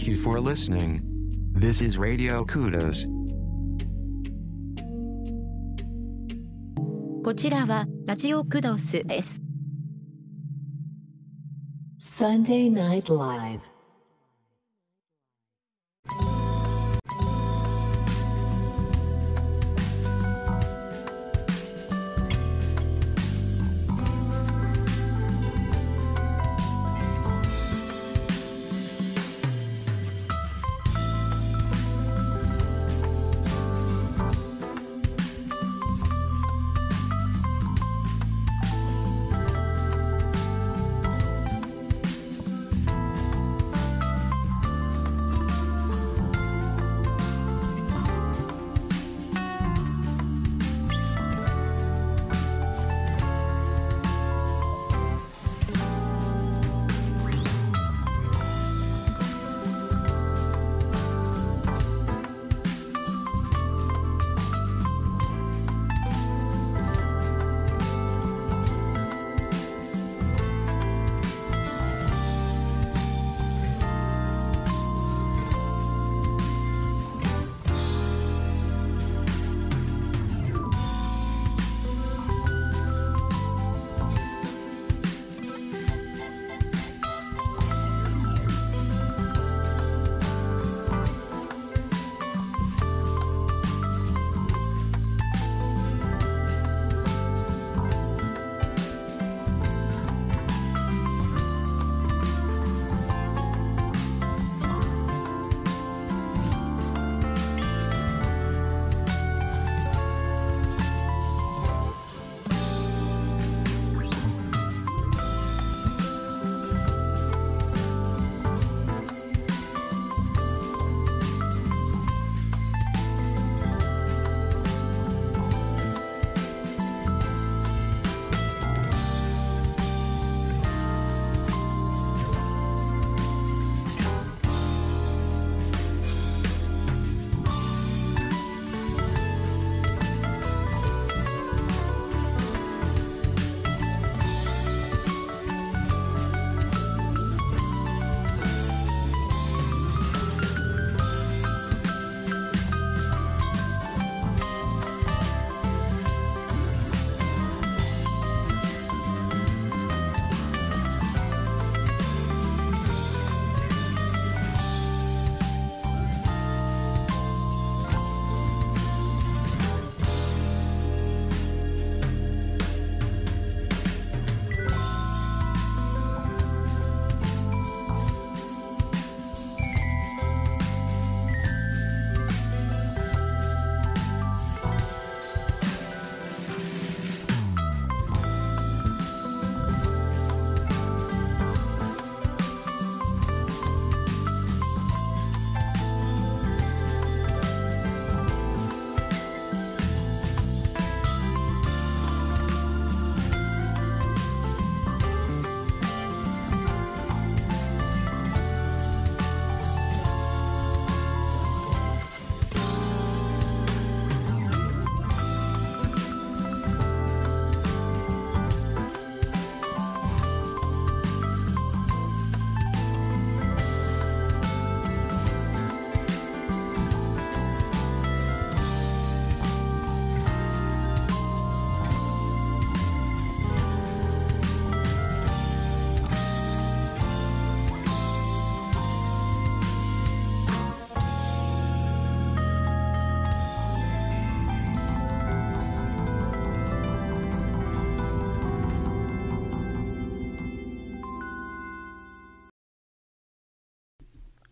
Thank you for listening. This is Radio Kudos. こちらはラジオクドスです。 Sunday Night Live.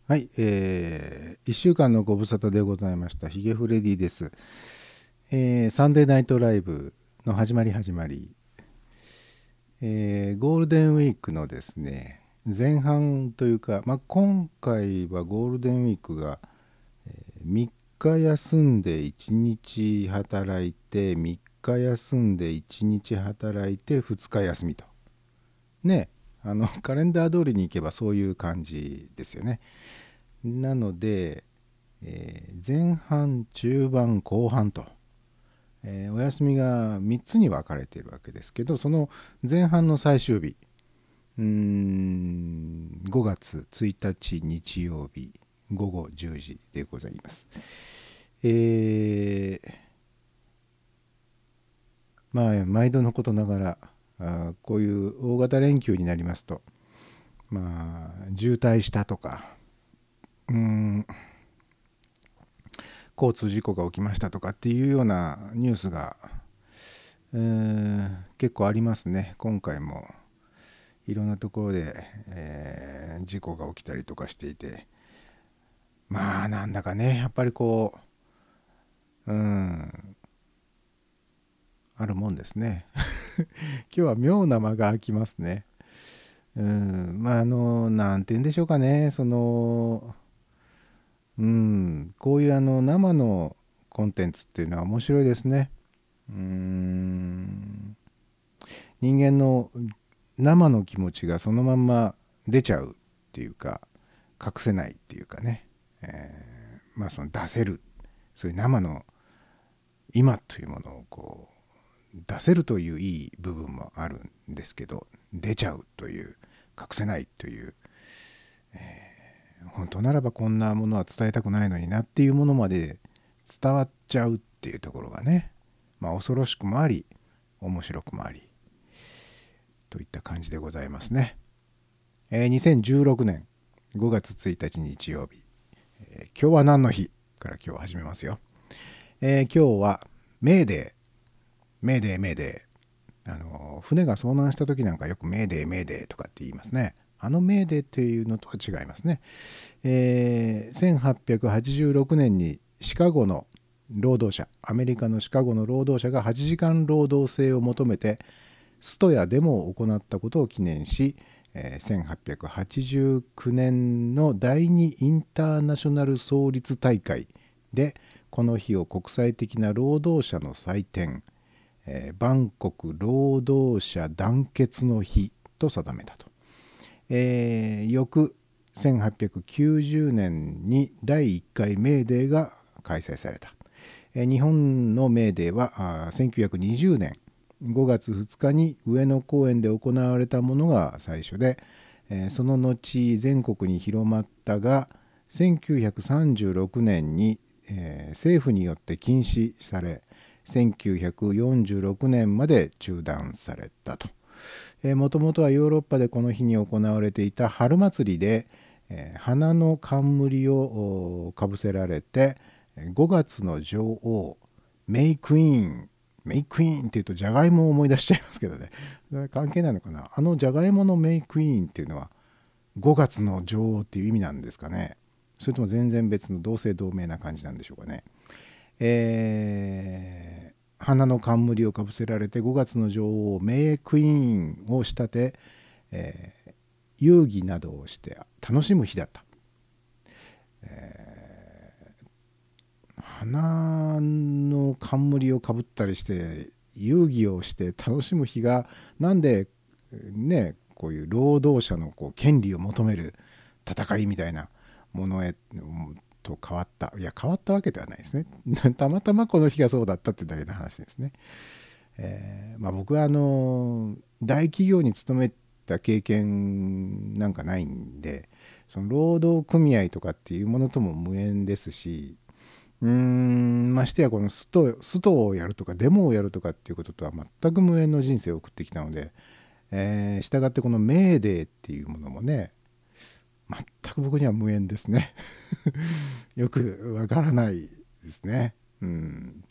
はい、えー、1週間のご無沙汰でございました。ヒゲフレディです。えーサンデーナイトライブの始まり始まり、えーゴールデンウィークのですね、前半というか、まあ、今回はゴールデンウィークが、え3日休んで1日働いて、3日休んで1日働いて、2日休みと。ね、あのカレンダー通りに行けばそういう感じですよね。なので、えー前半中盤後半と、えーお休みが3つに分かれているわけですけどその前半の最終日うん5月1日日曜日午後10時でございます。えーまあ毎度のことながらあこういう大型連休になりますとまあ渋滞したとかうん。交通事故が起きましたとかっていうようなニュースが、えー結構ありますね。今回も。いろんなところで、えー事故が起きたりとかしていて。まあなんだかね。やっぱりこううん。あるもんですね。今日は妙な間が空きますね。うん。まああのなんて言うんでしょうかね。そのうん。こういうあの生のコンテンツっていうのは面白いですね。うん。人間の生の気持ちがそのまんま出ちゃうっていうか隠せないっていうかね、えーまあその出せるそういう生の今というものをこう出せるといういい部分もあるんですけど出ちゃうという隠せないという、えー本当ならばこんなものは伝えたくないのになっていうものまで伝わっちゃうっていうところがねまあ恐ろしくもあり面白くもありといった感じでございますね。えー2016年5月1日日曜日、えー今日は何の日から今日始めますよ。えー今日はメーデー、メーデー、メーデー。あの船が遭難した時なんかよくメーデー、メーデーとかって言いますね。あのメーデーっていうのとは違いますね。えー1886年にシカゴの労働者アメリカのシカゴの労働者が8時間労働制を求めてストやデモを行ったことを記念し、1889年の第二インターナショナル創立大会でこの日を国際的な労働者の祭典、えーバンコク労働者団結の日と定めたと。えー翌1890年に第1回メーデーが開催された、えー日本のメーデーはあー1920年5月2日に上野公園で行われたものが最初で、えーその後全国に広まったが1936年に、えー政府によって禁止され1946年まで中断されたと。もともとはヨーロッパでこの日に行われていた春祭りで、えー花の冠をかぶせられて5月の女王メイクイーンメイクイーンっていうとじゃがいもを思い出しちゃいますけどね。関係ないのかな？あのじゃがいものメイクイーンっていうのは5月の女王っていう意味なんですかね。それとも全然別の同姓同名な感じなんでしょうかね。えー花の冠をかぶせられて5月の女王メイクイーンを仕立て、えー遊戯などをして楽しむ日だった、えー花の冠をかぶったりして遊戯をして楽しむ日がなんでねこういう労働者のこう権利を求める戦いみたいなものへと変わったいや変わったわけではないですね たまたまこの日がそうだったってだけの話ですね。えーまあ、僕はあの大企業に勤めた経験なんかないんでその労働組合とかっていうものとも無縁ですしうーんましてやこのストストをやるとかデモをやるとかっていうこととは全く無縁の人生を送ってきたので、えー、したがってこのメーデーっていうものもね全く僕には無縁ですね。よくわからないですね。うん。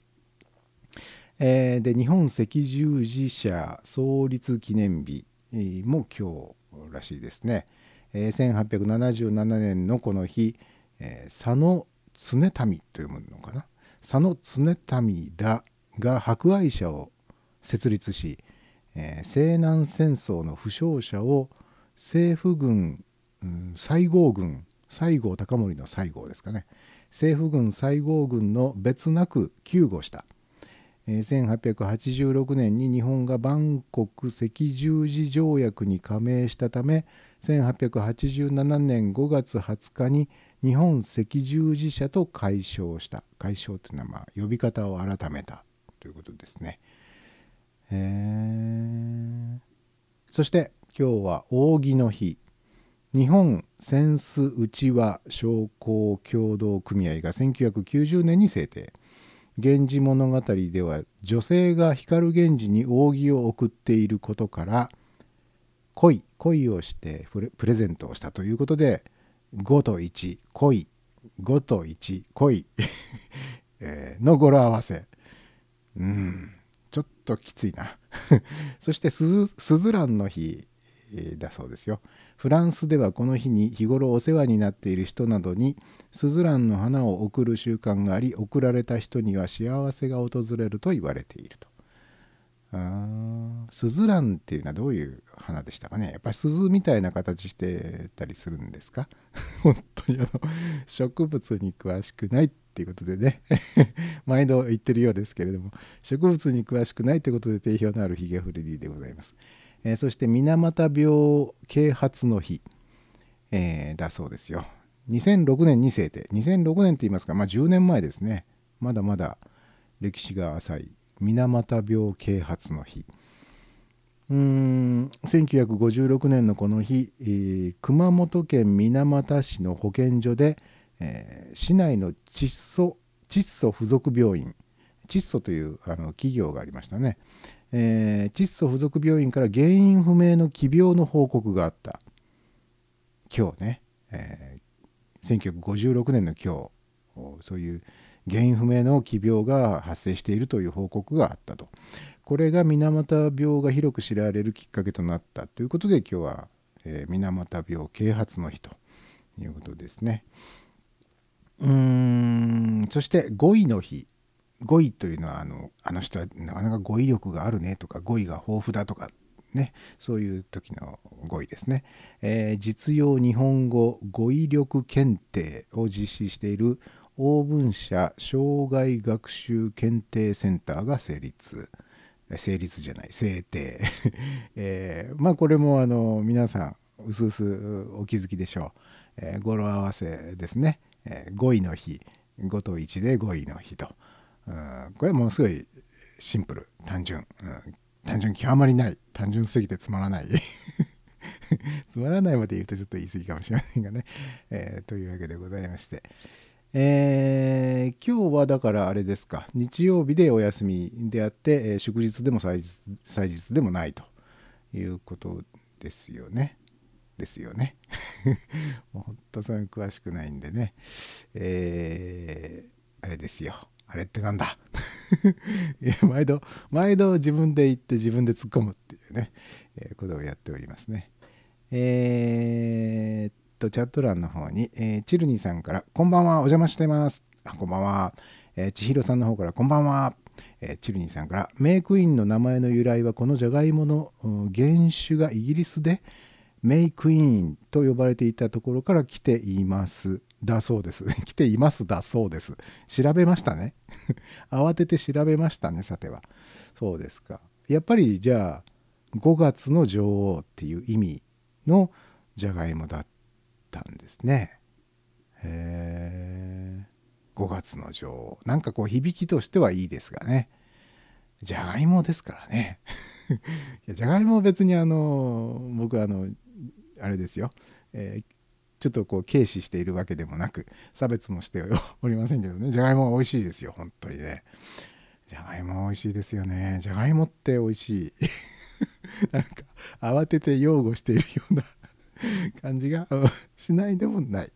えーで日本赤十字社創立記念日も今日らしいですね、えー1877年のこの日、えー佐野常民というものかな？佐野常民らが博愛社を設立し、えー西南戦争の負傷者を政府軍、西郷軍西郷隆盛の西郷ですかね。政府軍西郷軍の別なく救護した、1886年に日本がバンコク赤十字条約に加盟したため1887年5月20日に日本赤十字社と解消した。解消というのはまあ呼び方を改めたということですね。えーそして今日は扇の日。日本扇子内輪商工協同組合が1990年に制定。源氏物語では女性が光源氏に扇を送っていることから恋恋をしてプレゼントをしたということで5と1恋5と1恋 の語呂合わせ。うんちょっときついな。そしてスズランの日だそうですよ。フランスではこの日に日頃お世話になっている人などにスズランの花を贈る習慣があり贈られた人には幸せが訪れると言われていると。あスズランっていうのはどういう花でしたかね？やっぱり鈴みたいな形してたりするんですか？本当にあの植物に詳しくないっていうことでね。毎度言ってるようですけれども。植物に詳しくないということで定評のあるヒゲフレディでございます、えー、そして水俣病啓発の日、えー、だそうですよ。2006年に制定。2006年って言いますかまあ10年前ですね。まだまだ歴史が浅い水俣病啓発の日。うーん1956年のこの日、えー、熊本県水俣市の保健所で、えー、市内の窒素窒素付属病院。窒素というあの企業がありましたね、えー、窒素付属病院から原因不明の奇病の報告があった。今日ね、えー、1956年の今日そういう原因不明の奇病が発生しているという報告があったと。これが水俣病が広く知られるきっかけとなったということで今日は、えー、水俣病啓発の日ということですね。うーんそして語彙の日。語彙というのはあのあの人はなかなか語彙力があるねとか語彙が豊富だとかね、そういう時の語彙ですね、えー、実用日本語語彙力検定を実施しているオーブン社障害学習検定センターが成立。成立じゃない制定、えー、まあこれもあの皆さんうすうすお気づきでしょう、えー、語呂合わせですね、えー、5位の日5と1で5位の日と、うん、これはものすごいシンプル。単純、うん、単純極まりない。単純すぎてつまらない。つまらないまで言うとちょっと言い過ぎかもしれませんがね、えー、というわけでございまして。えー、今日はだからあれですか。日曜日でお休みであって、えー、祝日でも祭日祭日でもないと。いうことですよね。ですよね。もう本当それ詳しくないんでね。えー、あれですよ。あれってなんだ？いや毎度毎度自分で言って自分で突っ込むっていうね、えー、ことをやっておりますね。えー、と、チャット欄の方に、えー、チルニーさんから、こんばんは、お邪魔してます。あ、こんばんは。えー、千尋さんの方から、こんばんは。えー、チルニーさんから、メイクインの名前の由来は、このじゃがいもの原種がイギリスで、メイクインと呼ばれていたところから来ています。だそうです。来ていますだそうです。調べましたね。慌てて調べましたね、さては。そうですか。やっぱりじゃあ、5月の女王っていう意味のじゃがいもだったんですね。へえ5月の女王なんかこう響きとしてはいいですがねじゃがいもですからね いやじゃがいもは別にあの僕あのあれですよ、えー、ちょっとこう軽視しているわけでもなく差別もして おりませんけどね。じゃがいもは美味しいですよ。本当にね。じゃがいもは美味しいですよね。じゃがいもって美味しい。なんか慌てて擁護しているような感じがしないでもない。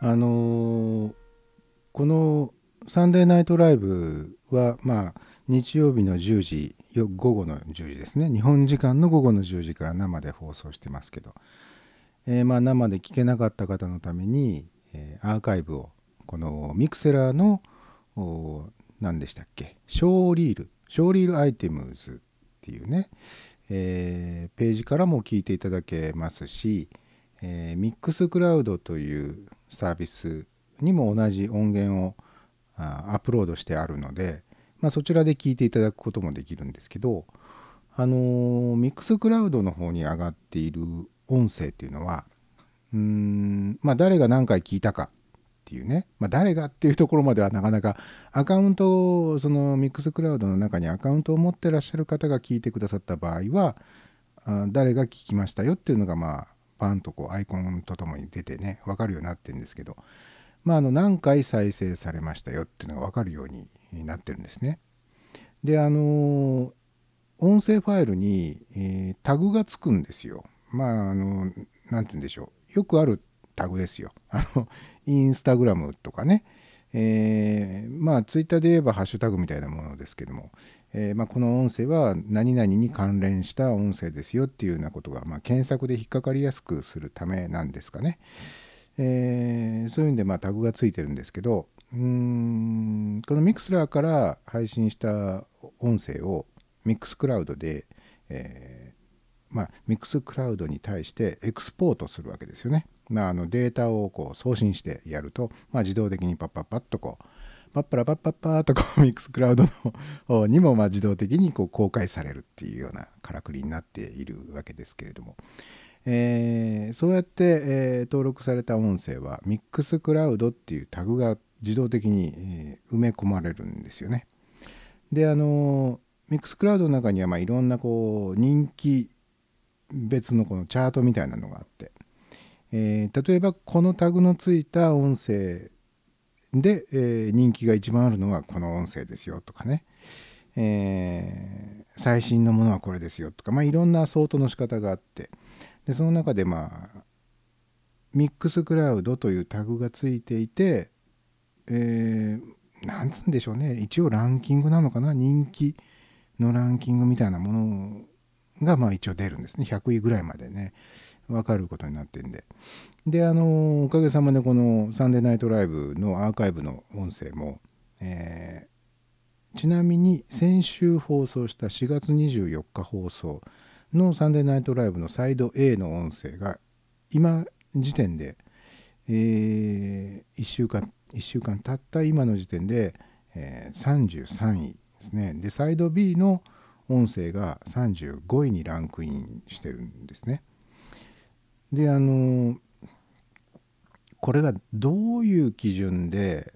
あのーこのサンデーナイトライブはまあ日曜日の10時午後の10時ですね。日本時間の午後の10時から生で放送してますけど、えーまあ生で聞けなかった方のために、えーアーカイブをこのミクセラーの何でしたっけ？ショーリール。ショーリールアイテムズっていうね、えーページからも聞いていただけますし、えーミックスクラウドというサービスにも同じ音源をアップロードしてあるので、まあ、そちらで聞いていただくこともできるんですけど、あのーミックスクラウドの方に上がっている音声っていうのはうーんまあ誰が何回聞いたかっていうね、まあ、誰がっていうところまではなかなかアカウントをそのミックスクラウドの中にアカウントを持ってらっしゃる方が聞いてくださった場合は誰が聞きましたよっていうのがまあパンとこうアイコンとともに出てね分かるようになってるんですけどまああの何回再生されましたよっていうのが分かるようになってるんですね。であの音声ファイルに、えータグがつくんですよ。まああの何て言うんでしょうよくあるタグですよ。あのインスタグラムとかね、えーまあツイッターで言えばハッシュタグみたいなものですけども、えーまあ、この音声は何々に関連した音声ですよっていうようなことが、まあ、検索で引っかかりやすくするためなんですかね。えーそういうんで、まあ、タグがついてるんですけどうんこのミクスラーから配信した音声をミックスクラウドで、えーまあ、ミックスクラウドに対してエクスポートするわけですよね。まあ、あのデータをこう送信してやると、まあ、自動的にパッパッパッとこうパッパラパッパッパーとこう ミックスクラウドの方にもまあ自動的にこう公開されるっていうようなからくりになっているわけですけれども、えーそうやって、え登録された音声はミックスクラウドっていうタグが自動的に、え埋め込まれるんですよね。であのミックスクラウドの中にはまあいろんなこう人気別のこのチャートみたいなのがあって、えー例えばこのタグのついた音声で、えー人気が一番あるのはこの音声ですよとかね、えー最新のものはこれですよとか、まあ、いろんなソートの仕方があってでその中でまあミックスクラウドというタグがついていて、えーなんつうんでしょうね。一応ランキングなのかな？人気のランキングみたいなものがまあ一応出るんですね。100位ぐらいまでね。分かることになってんで。であのおかげさまでこの「サンデーナイトライブ」のアーカイブの音声も、えーちなみに先週放送した4月24日放送の「サンデーナイトライブ」のサイド A の音声が今時点で、え1週間1週間経った今の時点で、えー33位ですねでサイド B の音声が35位にランクインしてるんですねであのこれがどういう基準で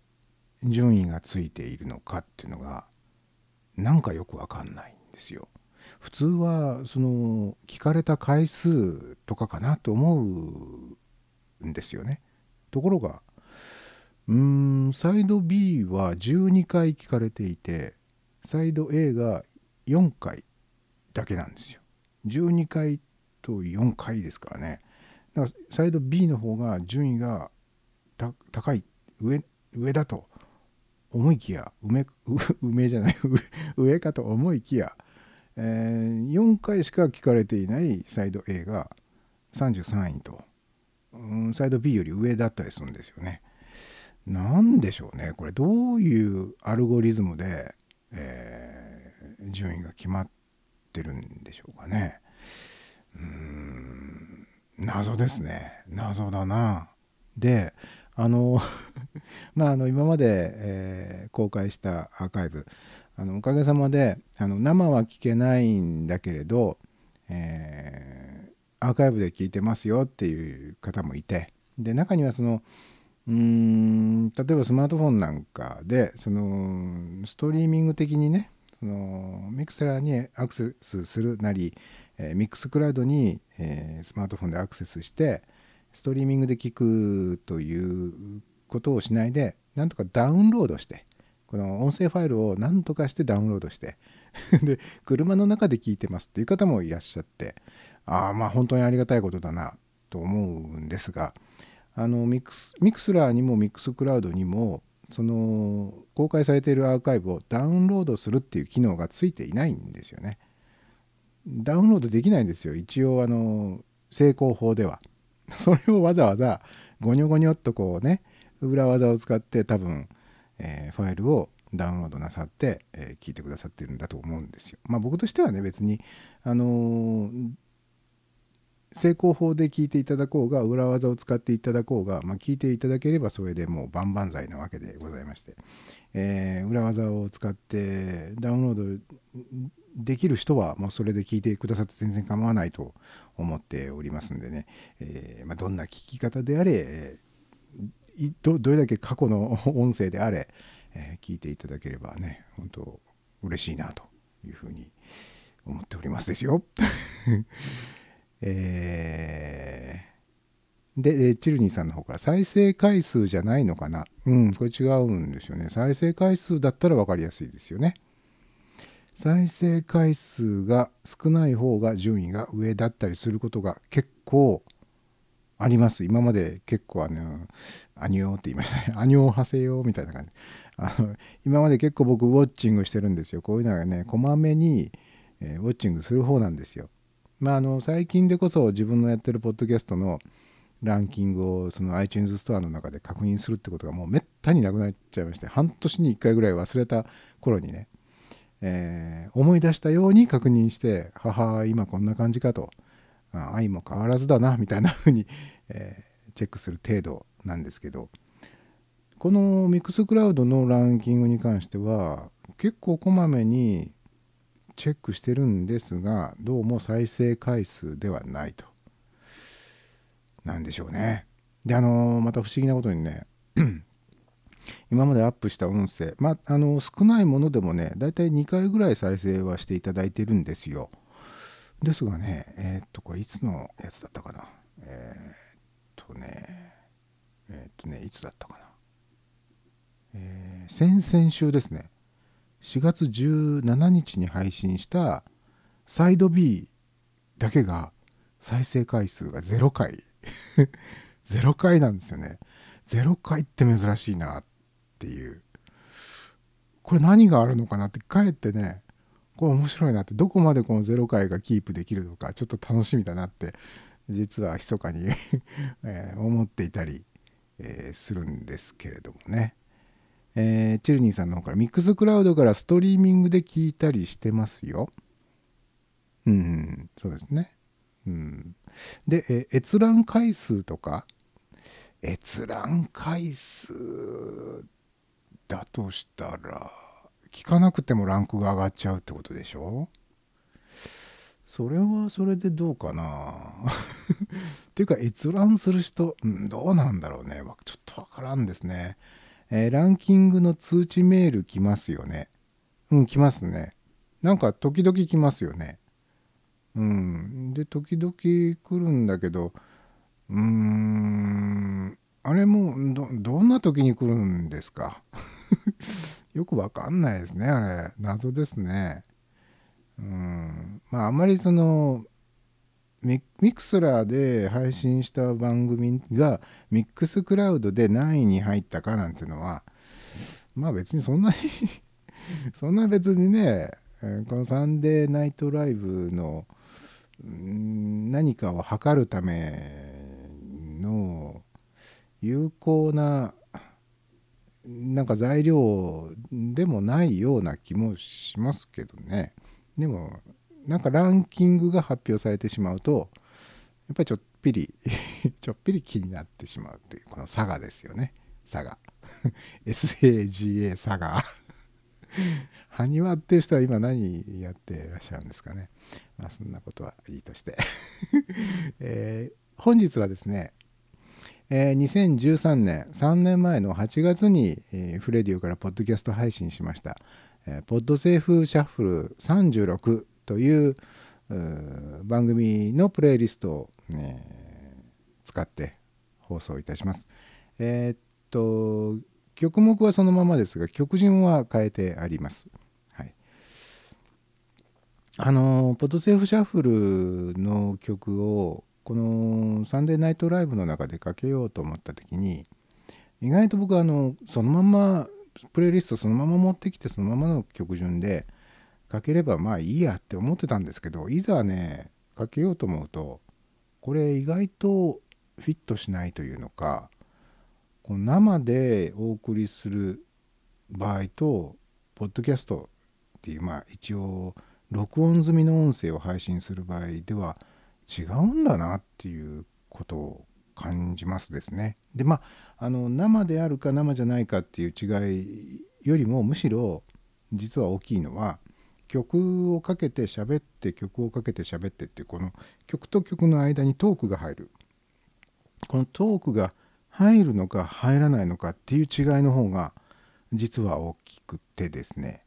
順位がついているのかっていうのがなんかよくわかんないんですよ。普通はその聞かれた回数とかかなと思うんですよね。ところがうんサイド B は12回聞かれていてサイド A が4回だけなんですよ。12回と4回ですからね。だからサイド B の方が順位が高い上上だと思いきや梅梅 じゃない 上かと思いきや、えー4回しか聞かれていないサイド A が33位と、うんサイド B より上だったりするんですよね。なんでしょうねこれどういうアルゴリズムで、えー順位が決まってるんでしょうかね。うん謎ですね謎だな。であの まああの今まで、えー公開したアーカイブあのおかげさまであの生は聞けないんだけれど、えーアーカイブで聞いてますよっていう方もいてで中にはそのうん例えばスマートフォンなんかでそのストリーミング的にねそのミクスラーにアクセスするなり、えーミックスクラウドに、えースマートフォンでアクセスしてストリーミングで聞くということをしないでなんとかダウンロードしてこの音声ファイルを何とかしてダウンロードして で車の中で聞いてますっていう方もいらっしゃってああまあ本当にありがたいことだなと思うんですがあのミクスミクスラーにもミックスクラウドにもその公開されているアーカイブをダウンロードするっていう機能がついていないんですよね。ダウンロードできないんですよ一応あの正攻法では。それをわざわざゴニョゴニョっとこうね裏技を使って多分、えーファイルをダウンロードなさって、えー聞いてくださってるんだと思うんですよ。まあ僕としてはね別にあのー成功法で聞いていただこうが裏技を使っていただこうが、まあ、聞いていただければそれでもう万々歳なわけでございまして、えー裏技を使ってダウンロードできる人はもうそれで聞いてくださって全然構わないと思っておりますんでね、えーまあ、どんな聞き方であれ、どどれだけ過去の音声であれ、えー聞いていただければね本当嬉しいなというふうに思っておりますですよ。えーで、チルニーさんの方から再生回数じゃないのかな？うん、これ違うんですよね。再生回数だったら分かりやすいですよね。再生回数が少ない方が順位が上だったりすることが結構あります。今まで結構あの、アニョーって言いましたね。アニョー派生よみたいな感じ。あの今まで結構僕ウォッチングしてるんですよ。こういうのがね、こまめに、えーウォッチングする方なんですよ。まあ、あの最近でこそ自分のやってるポッドキャストのランキングをその iTunes ストアの中で確認するってことがもうめったになくなっちゃいまして半年に1回ぐらい忘れた頃にね、えー思い出したように確認して母今こんな感じかと。愛も変わらずだなみたいな風に、えーチェックする程度なんですけど。このミックスクラウドのランキングに関しては結構こまめにチェックしてるんですがどうも再生回数ではないと。なんでしょうね。であのまた不思議なことにね 今までアップした音声まああの少ないものでもねだいたい2回ぐらい再生はしていただいてるんですよ。ですがねえーっとこれいつのやつだったかな。えっとねえっとねいつだったかな。えー先々週ですね。4月17日に配信したサイド B だけが再生回数が0回。0回なんですよね。0回って珍しいなっていう。これ何があるのかなってかえってねこれ面白いなってどこまでこの0回がキープできるのかちょっと楽しみだなって実は密かに、え思っていたり、えするんですけれどもね。えーチルニーさんの方からミックスクラウドからストリーミングで聞いたりしてますよ。うん、そうですね。うん、で、え閲覧回数とか、閲覧回数だとしたら、聞かなくてもランクが上がっちゃうってことでしょ？それはそれでどうかな？っていうか閲覧する人、うん、どうなんだろうね。ちょっとわからんですね、えーランキングの通知メール来ますよね。うん来ますね。なんか時々来ますよね。うん。で時々来るんだけどうーんあれもどどんな時に来るんですか？よくわかんないですねあれ。謎ですね。うん。まああんまりそのミミクスラーで配信した番組がミックスクラウドで何位に入ったかなんていうのはまあ別にそんなに そんな別にねこのサンデーナイトライブの何かを測るための有効ななんか材料でもないような気もしますけどね。でもなんかランキングが発表されてしまうとやっぱりちょっぴり ちょっぴり気になってしまうというこの差がですよね。差が。SAGA 差が。埴輪っていう人は今何やってらっしゃるんですかね。まあそんなことはいいとして、えー本日はですねえー2013年3年前の8月に、えーフレディオからポッドキャスト配信しました、えーポッドセーフシャッフル36というう番組のプレイリストを、ね、使って放送いたします。えーっと曲目はそのままですが曲順は変えてあります。はい、あのポッドセーフシャッフルの曲をこのサンデーナイトライブの中でかけようと思った時に意外と僕はあのそのままプレイリストそのまま持ってきてそのままの曲順でかければまあいいやって思ってたんですけどいざねかけようと思うとこれ意外とフィットしないというのかこう生でお送りする場合とポッドキャストっていうまあ一応録音済みの音声を配信する場合では違うんだなっていうことを感じますですね。でまああの生であるか生じゃないかっていう違いよりもむしろ実は大きいのは曲をかけて喋って曲をかけて喋ってってこの曲と曲の間にトークが入る。このトークが入るのか入らないのかっていう違いの方が実は大きくてですね。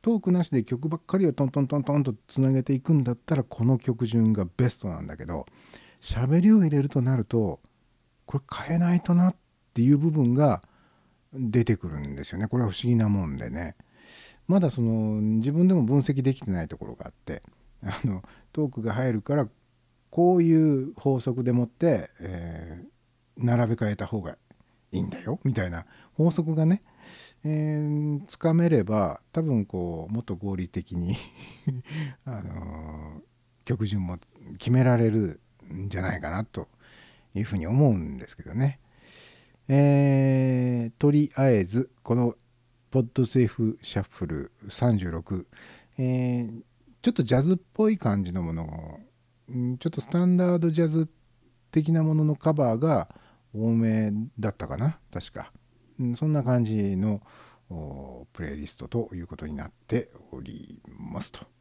トークなしで曲ばっかりをトントントントンとつなげていくんだったらこの曲順がベストなんだけど喋りを入れるとなるとこれ変えないとなっていう部分が出てくるんですよね。これは不思議なもんでね。まだその自分でも分析できてないところがあってあのトークが入るからこういう法則でもって、えー並べ替えた方がいいんだよみたいな法則がね、えーつかめれば多分こうもっと合理的に あのー曲順も決められるんじゃないかなというふうに思うんですけどね。えーとりあえずこのポッドセーフシャッフル36、えーちょっとジャズっぽい感じのものをちょっとスタンダードジャズ的なもののカバーが多めだったかな確か、うんそんな感じのプレイリストということになっておりますと。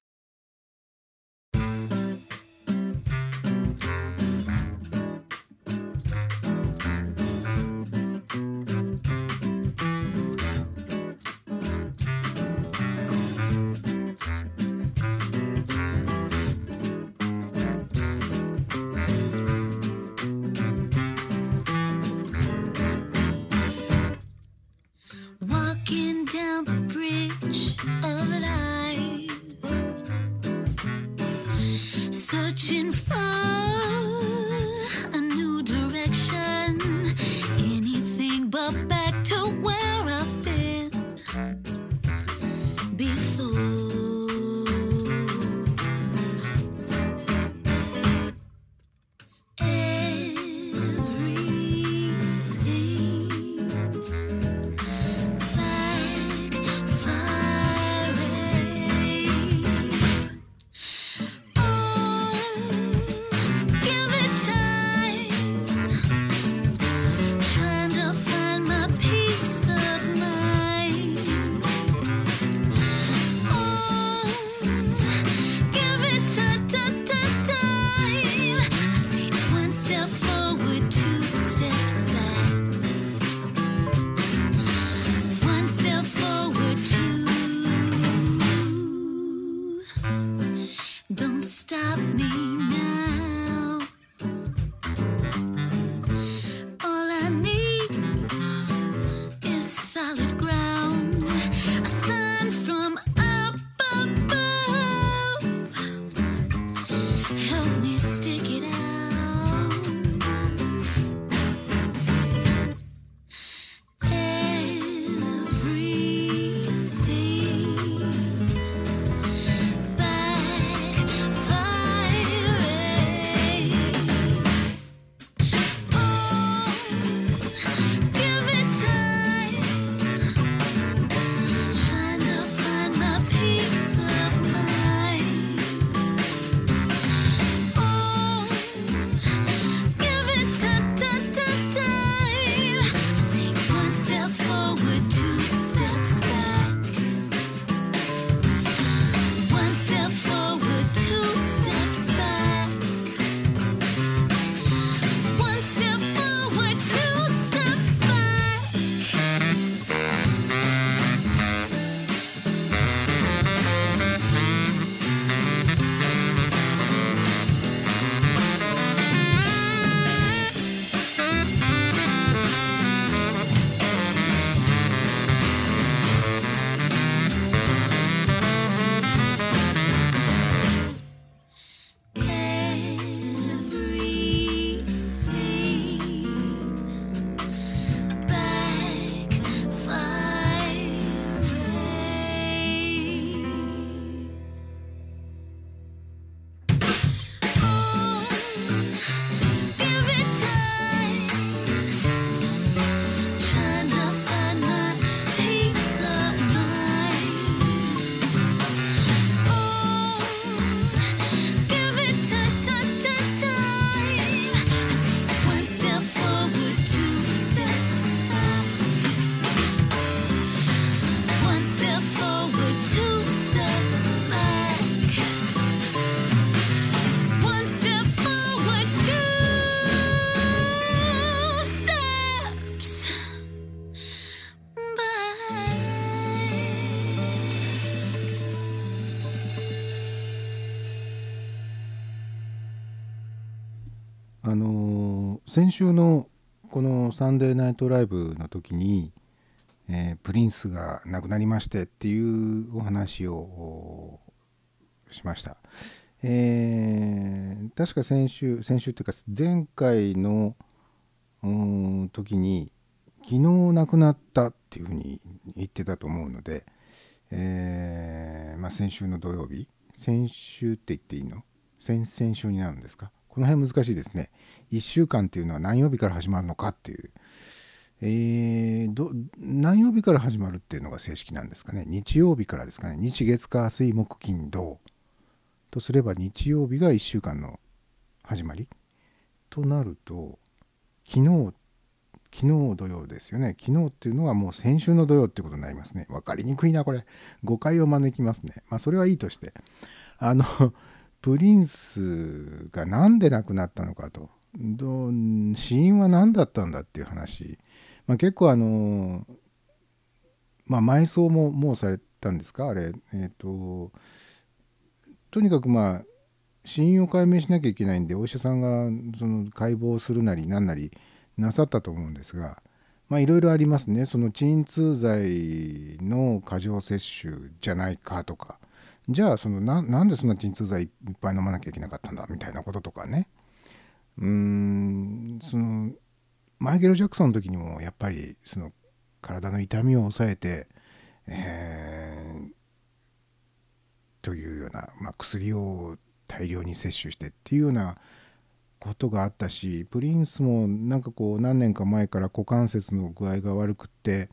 先週のこの「サンデーナイトライブ」の時に、えープリンスが亡くなりましてっていうお話をしました。えー確か先週先週っていうか前回のうん時に昨日亡くなったっていうふうに言ってたと思うので、えーまあ、先週の土曜日先週って言っていいの？先々週になるんですか？この辺難しいですね。1週間っていうのは何曜日から始まるのかっていう。えーど何曜日から始まるっていうのが正式なんですかね。日曜日からですかね。日月火水木金土とすれば日曜日が1週間の始まり。となると昨日昨日土曜ですよね。昨日っていうのはもう先週の土曜ってことになりますね。分かりにくいなこれ。誤解を招きますね。まあそれはいいとして。あのプリンスが何で亡くなったのかと。ど死因は何だったんだっていう話、まあ、結構あのまあ埋葬ももうされたんですか？あれえっ、ととにかくまあ死因を解明しなきゃいけないんでお医者さんがその解剖するなりなんなりなさったと思うんですがまあいろいろありますね。その鎮痛剤の過剰摂取じゃないかとか。じゃあそのななんでそんな鎮痛剤いっぱい飲まなきゃいけなかったんだ？みたいなこととかね。うんそのマイケル・ジャクソンの時にもやっぱりその体の痛みを抑えて、えーというような、まあ、薬を大量に摂取してっていうようなことがあったしプリンスもなんかこう何年か前から股関節の具合が悪くって、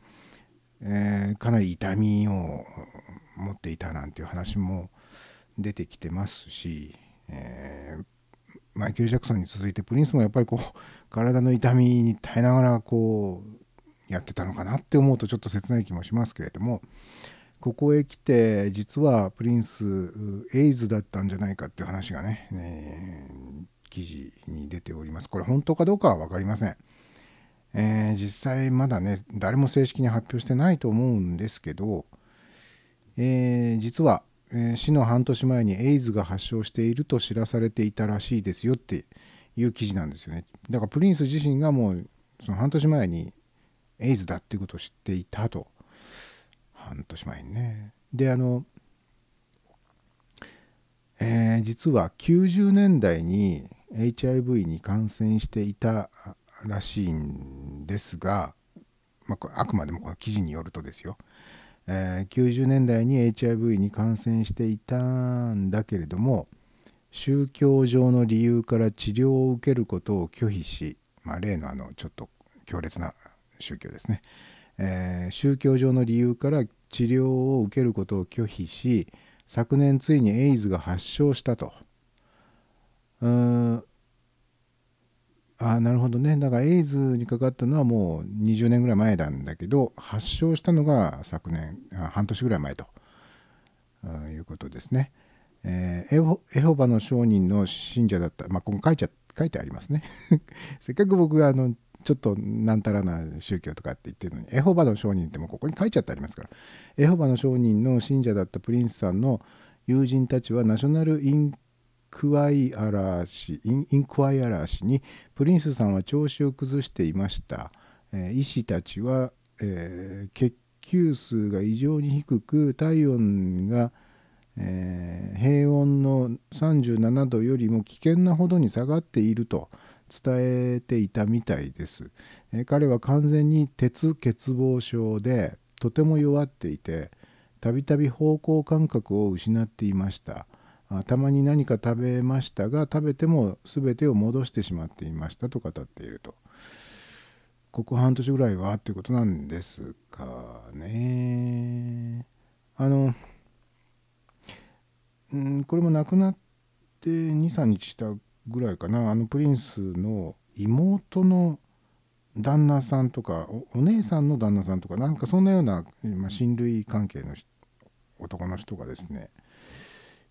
えーかなり痛みを持っていたなんていう話も出てきてますし、えーマイケル・ジャクソンに続いてプリンスもやっぱりこう 体の痛みに耐えながらこうやってたのかなって思うとちょっと切ない気もしますけれどもここへ来て実はプリンスエイズだったんじゃないかっていう話がね、え記事に出ております。これ本当かどうかは分かりません、えー実際まだね誰も正式に発表してないと思うんですけど、えー実は、えー死の半年前にエイズが発症していると知らされていたらしいですよっていう記事なんですよね。だからプリンス自身がもうその半年前にエイズだっていうことを知っていたと。半年前にね。であの、えー実は90年代に HIV に感染していたらしいんですが、まあ、あくまでもこの記事によるとですよ、えー90年代に HIV に感染していたんだけれども宗教上の理由から治療を受けることを拒否し、まあ、例のあのちょっと強烈な宗教ですね、えー宗教上の理由から治療を受けることを拒否し昨年ついにエイズが発症したと。あなるほどねだからエイズにかかったのはもう20年ぐらい前なんだけど発症したのが昨年半年ぐらい前とうんいうことですね。えーエホエホバの証人の信者だった、まあ、ここ書いちゃ書いてありますね。せっかく僕があのちょっとなんたらな宗教とかって言ってるのにエホバの証人ってもうここに書いちゃってありますからエホバの証人の信者だったプリンスさんの友人たちはナショナルインクワイアラー氏インクワイアラー氏にプリンスさんは調子を崩していました、えー医師たちは、えー血球数が異常に低く体温が、えー平温の37度よりも危険なほどに下がっていると伝えていたみたいです、え彼は完全に鉄欠乏症でとても弱っていてたびたび方向感覚を失っていました。たまに何か食べましたが食べても全てを戻してしまっていましたと語っていると。ここ半年ぐらいはということなんですかね。あのうんこれも亡くなって23日したぐらいかな。あのプリンスの妹の旦那さんとかお姉さんの旦那さんとかなんかそんなような、ま、親類関係の男の人がですね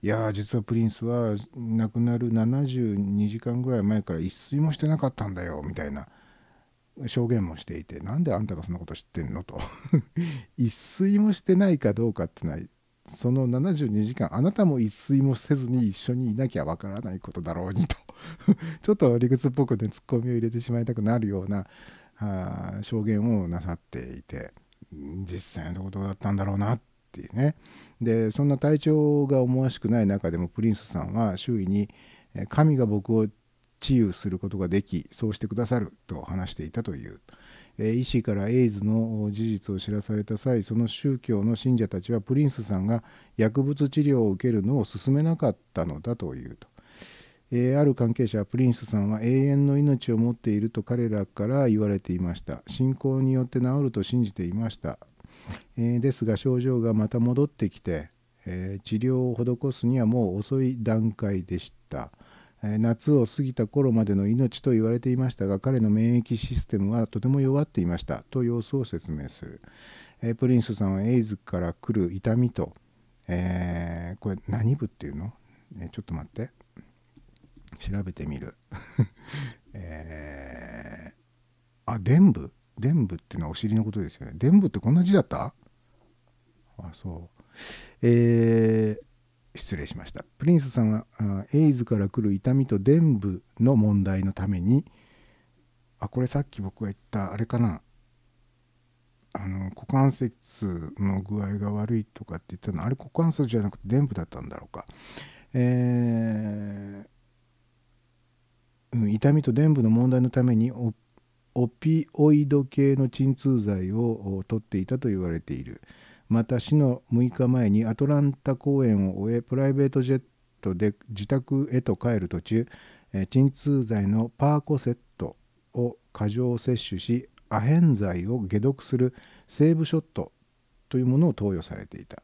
いや実はプリンスは亡くなる72時間ぐらい前から一睡もしてなかったんだよみたいな証言もしていてなんであんたがそんなこと知ってんのと。一睡もしてないかどうかってのはその72時間あなたも一睡もせずに一緒にいなきゃわからないことだろうにと。ちょっと理屈っぽくねツッコミを入れてしまいたくなるようなあ証言をなさっていて実際のことだったんだろうなっっていうね。でそんな体調が思わしくない中でもプリンスさんは周囲に神が僕を治癒することができそうしてくださると話していたという、え医師からエイズの事実を知らされた際その宗教の信者たちはプリンスさんが薬物治療を受けるのを勧めなかったのだというと、えーある関係者はプリンスさんは永遠の命を持っていると彼らから言われていました。信仰によって治ると信じていました、えですが症状がまた戻ってきて、え治療を施すにはもう遅い段階でした、え夏を過ぎた頃までの命と言われていましたが彼の免疫システムはとても弱っていました。と様子を説明する、えプリンスさんはエイズから来る痛みと、えーこれ何部っていうの、ねちょっと待って。調べてみる。えー、あ伝部？伝部っていうのはお尻のことですよね。伝部ってこんな字だった？あそう。えー失礼しました。プリンスさんはあエイズから来る痛みと伝部の問題のためにあこれさっき僕が言ったあれかな？あの股関節の具合が悪いとかって言ったのあれ股関節じゃなくて伝部だったんだろうか。えーうん痛みと伝部の問題のためにオオピオイド系の鎮痛剤を取っていたと言われている。また死の6日前にアトランタ公演を終えプライベートジェットで自宅へと帰る途中鎮痛剤のパーコセットを過剰摂取しアヘン剤を解毒するセーブショットというものを投与されていた、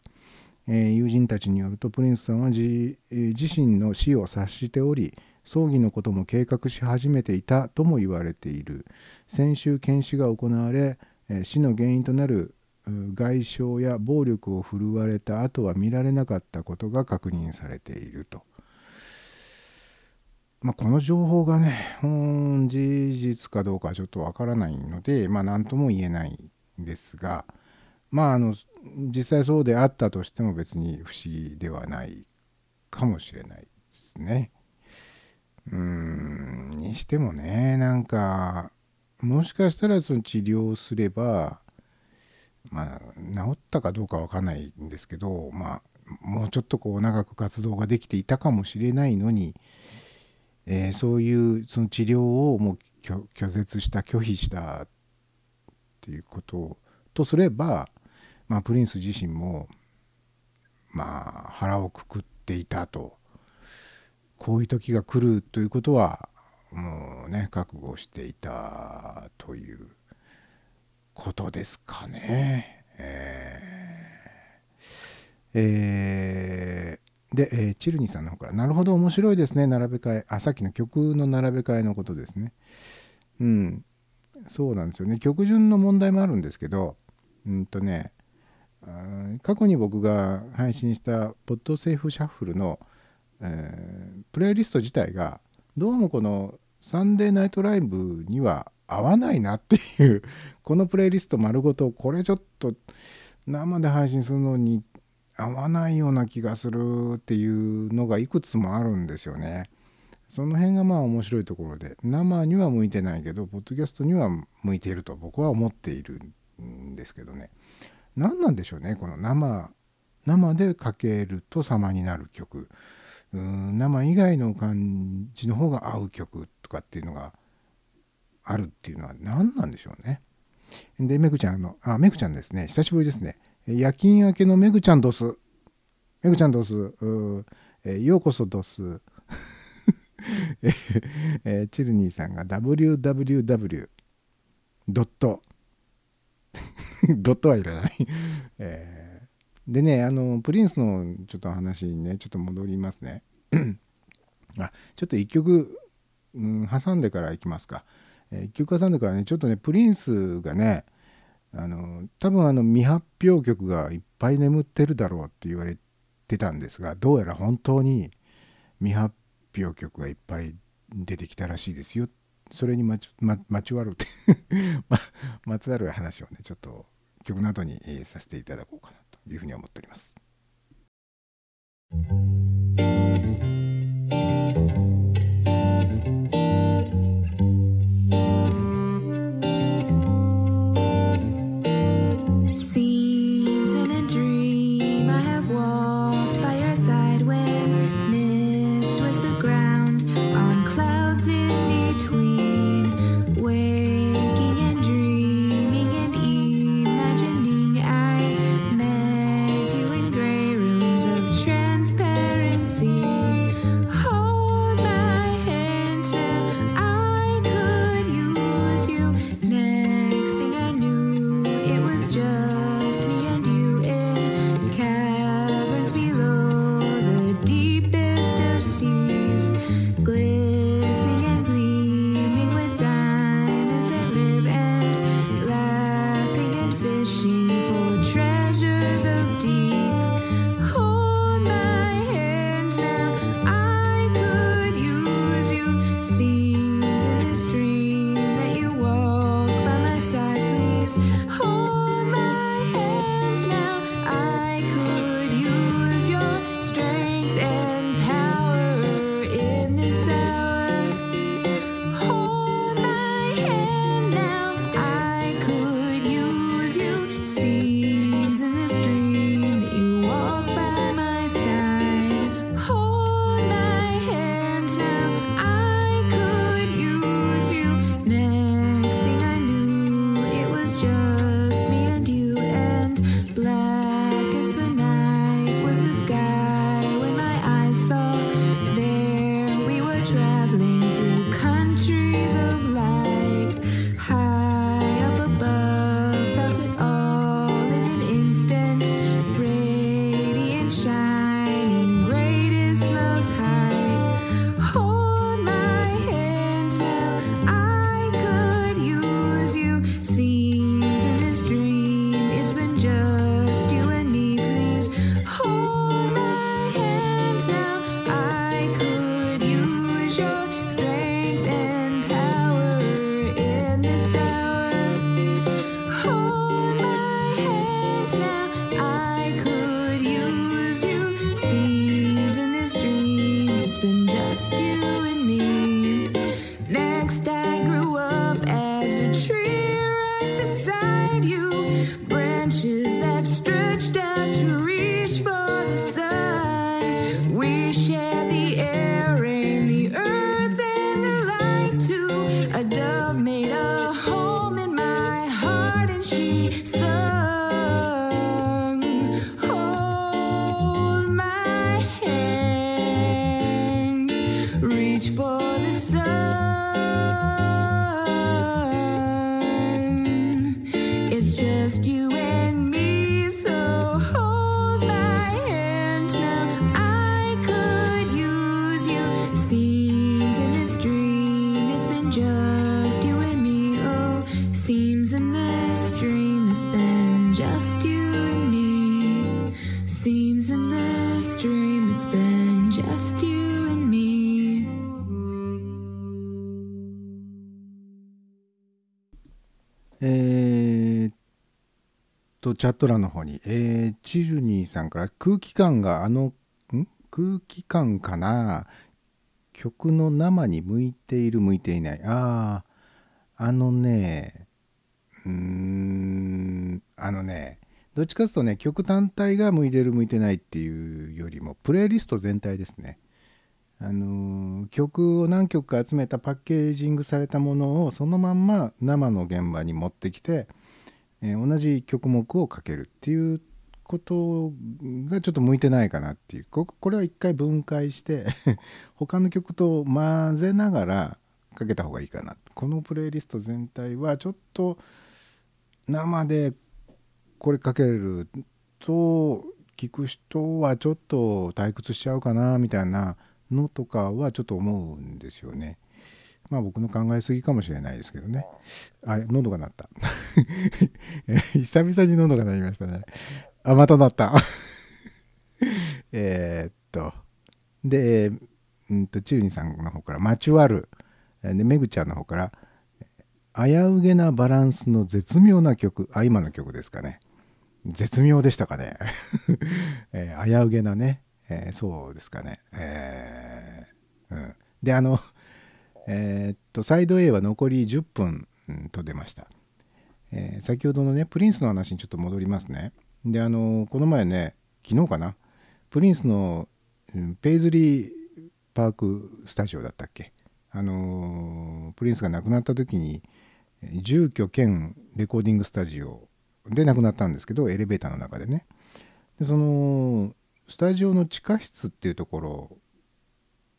えー友人たちによるとプリンスさんは,自身の死を察しており葬儀のことも計画し始めていたとも言われている先週検視が行われ死の原因となる外傷や暴力を振るわれた後は見られなかったことが確認されていると。まあ、この情報がね、うん事実かどうかはちょっとわからないので、まあ、何とも言えないんですが、まあ、あの実際そうであったとしても別に不思議ではないかもしれないですね。うーんにしてもねなんかもしかしたらその治療すればまあ治ったかどうかわかんないんですけどまあもうちょっとこう長く活動ができていたかもしれないのに、えーそういうその治療をもう拒拒絶した拒否したっていうこととすれば、まあ、プリンス自身もまあ腹をくくっていたと。こういう時が来るということはもうね覚悟していたということですかね。えーえーで、えーチルニさんの方から「なるほど面白いですね並べ替え」あさっきの曲の並べ替えのことですね。うんそうなんですよね曲順の問題もあるんですけどうんとね過去に僕が配信した「ポッドセーフシャッフルの」えープレイリスト自体がどうもこのサンデーナイトライブには合わないなっていう このプレイリスト丸ごとこれちょっと生で配信するのに合わないような気がするっていうのがいくつもあるんですよね。その辺がまあ面白いところで生には向いてないけどポッドキャストには向いていると僕は思っているんですけどね何なんでしょうねこの生生でかけると様になる曲うん生以外の感じの方が合う曲とかっていうのがあるっていうのは何なんでしょうね。でめぐちゃんあのあめぐちゃんですね久しぶりですね。夜勤明けのめぐちゃんどす。めぐちゃんどす。うえようこそどす。えチルニーさんが www ドットドットはいらない、えーでねあのプリンスのちょっと話にねちょっと戻りますね。あちょっと一曲、うん、挟んでからいきますか、えー一曲挟んでからねちょっとねプリンスがねあの多分あの未発表曲がいっぱい眠ってるだろうって言われてたんですがどうやら本当に未発表曲がいっぱい出てきたらしいですよ。それにまちままちわるって ままつわる話をねちょっと曲の後に、えーさせていただこうかな。いうふうに思っております。チャット欄の方に、えーチルニーさんから空気感があの、ん？空気感かな？曲の生に向いている向いていない。ああ、あのね、うーん、あのね、どっちかというとね、曲単体が向いてる向いてないっていうよりも、プレイリスト全体ですね。あのー曲を何曲か集めたパッケージングされたものをそのまんま生の現場に持ってきて、えー同じ曲目をかけるっていうことがちょっと向いてないかなっていうこれは一回分解して 他の曲と混ぜながらかけた方がいいかなこのプレイリスト全体はちょっと生でこれかけると聞く人はちょっと退屈しちゃうかなみたいなのとかはちょっと思うんですよね。まあ僕の考えすぎかもしれないですけどね。あ、喉が鳴った。久々に喉が鳴りましたね。あ、また鳴った。えっと。で、うんと、チューニさんの方から、マチュアル。で、メグちゃんの方から、危うげなバランスの絶妙な曲。あ、今の曲ですかね。絶妙でしたかね。えー危うげなね、えーそうですかね。えーうん、であの、えーっとサイド A は残り10分と出ました。えー先ほどのねプリンスの話にちょっと戻りますね。であのこの前ね昨日かな？プリンスの、ペイズリーパークスタジオだったっけ？あのプリンスが亡くなった時に住居兼レコーディングスタジオで亡くなったんですけどエレベーターの中でねでそのスタジオの地下室っていうところ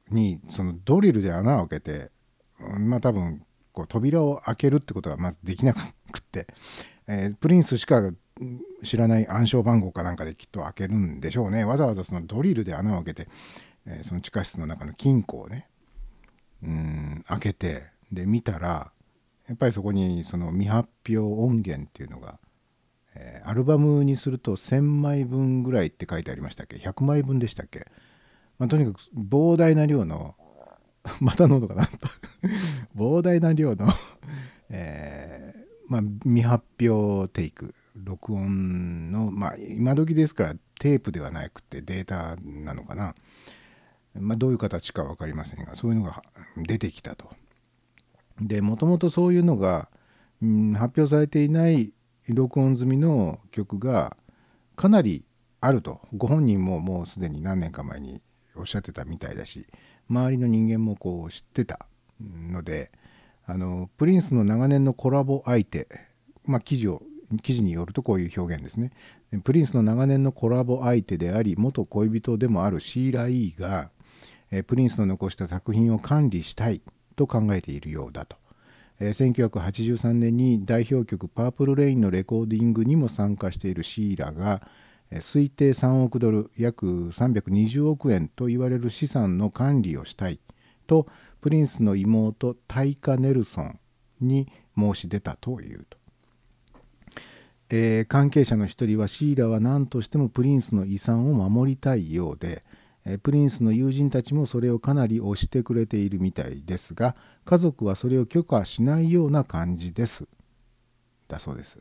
にそのドリルで穴を開けてまあ多分こう扉を開けるってことがまずできなくって、えープリンスしか知らない暗証番号かなんかできっと開けるんでしょうね。わざわざそのドリルで穴を開けて、えーその地下室の中の金庫をねうん開けてで見たらやっぱりそこにその未発表音源っていうのが、えーアルバムにすると1,000枚分ぐらいって書いてありましたっけ？100枚分でしたっけ、まあ、とにかく膨大な量の また喉が鳴った膨大な量の、えーまあ、未発表テイク。録音のまあ今時ですからテープではなくてデータなのかな、まあ、どういう形か分かりませんがそういうのが出てきたと。でもともとそういうのが、うん発表されていない録音済みの曲がかなりあると。ご本人ももうすでに何年か前におっしゃってたみたいだし周りの人間もこう知ってたのであのプリンスの長年のコラボ相手まあ記事を記事によるとこういう表現ですね。プリンスの長年のコラボ相手であり元恋人でもあるシーラ・イーがえプリンスの残した作品を管理したいと考えているようだと、えー1983年に代表曲「パープル・レイン」のレコーディングにも参加しているシーラが、推定3億ドル約320億円と言われる資産の管理をしたいとプリンスの妹タイカ・ネルソンに申し出たというと。えー関係者の一人はシーラは何としてもプリンスの遺産を守りたいようで、えープリンスの友人たちもそれをかなり推してくれているみたいですが家族はそれを許可しないような感じですだそうです、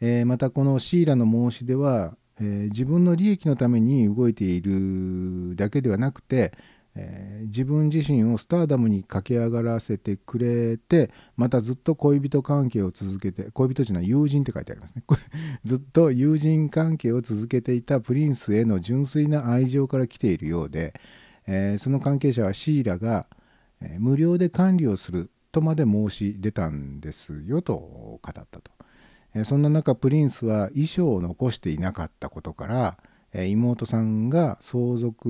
えーまたこのシーラの申し出は、えー自分の利益のために動いているだけではなくて、えー自分自身をスターダムに駆け上がらせてくれてまたずっと恋人関係を続けて恋人じゃない友人って書いてありますね ずっと友人関係を続けていたプリンスへの純粋な愛情から来ているようで、えーその関係者はシーラが、え無料で管理をするとまで申し出たんですよと語ったと。そんな中プリンスは遺書を残していなかったことから、妹さんが相続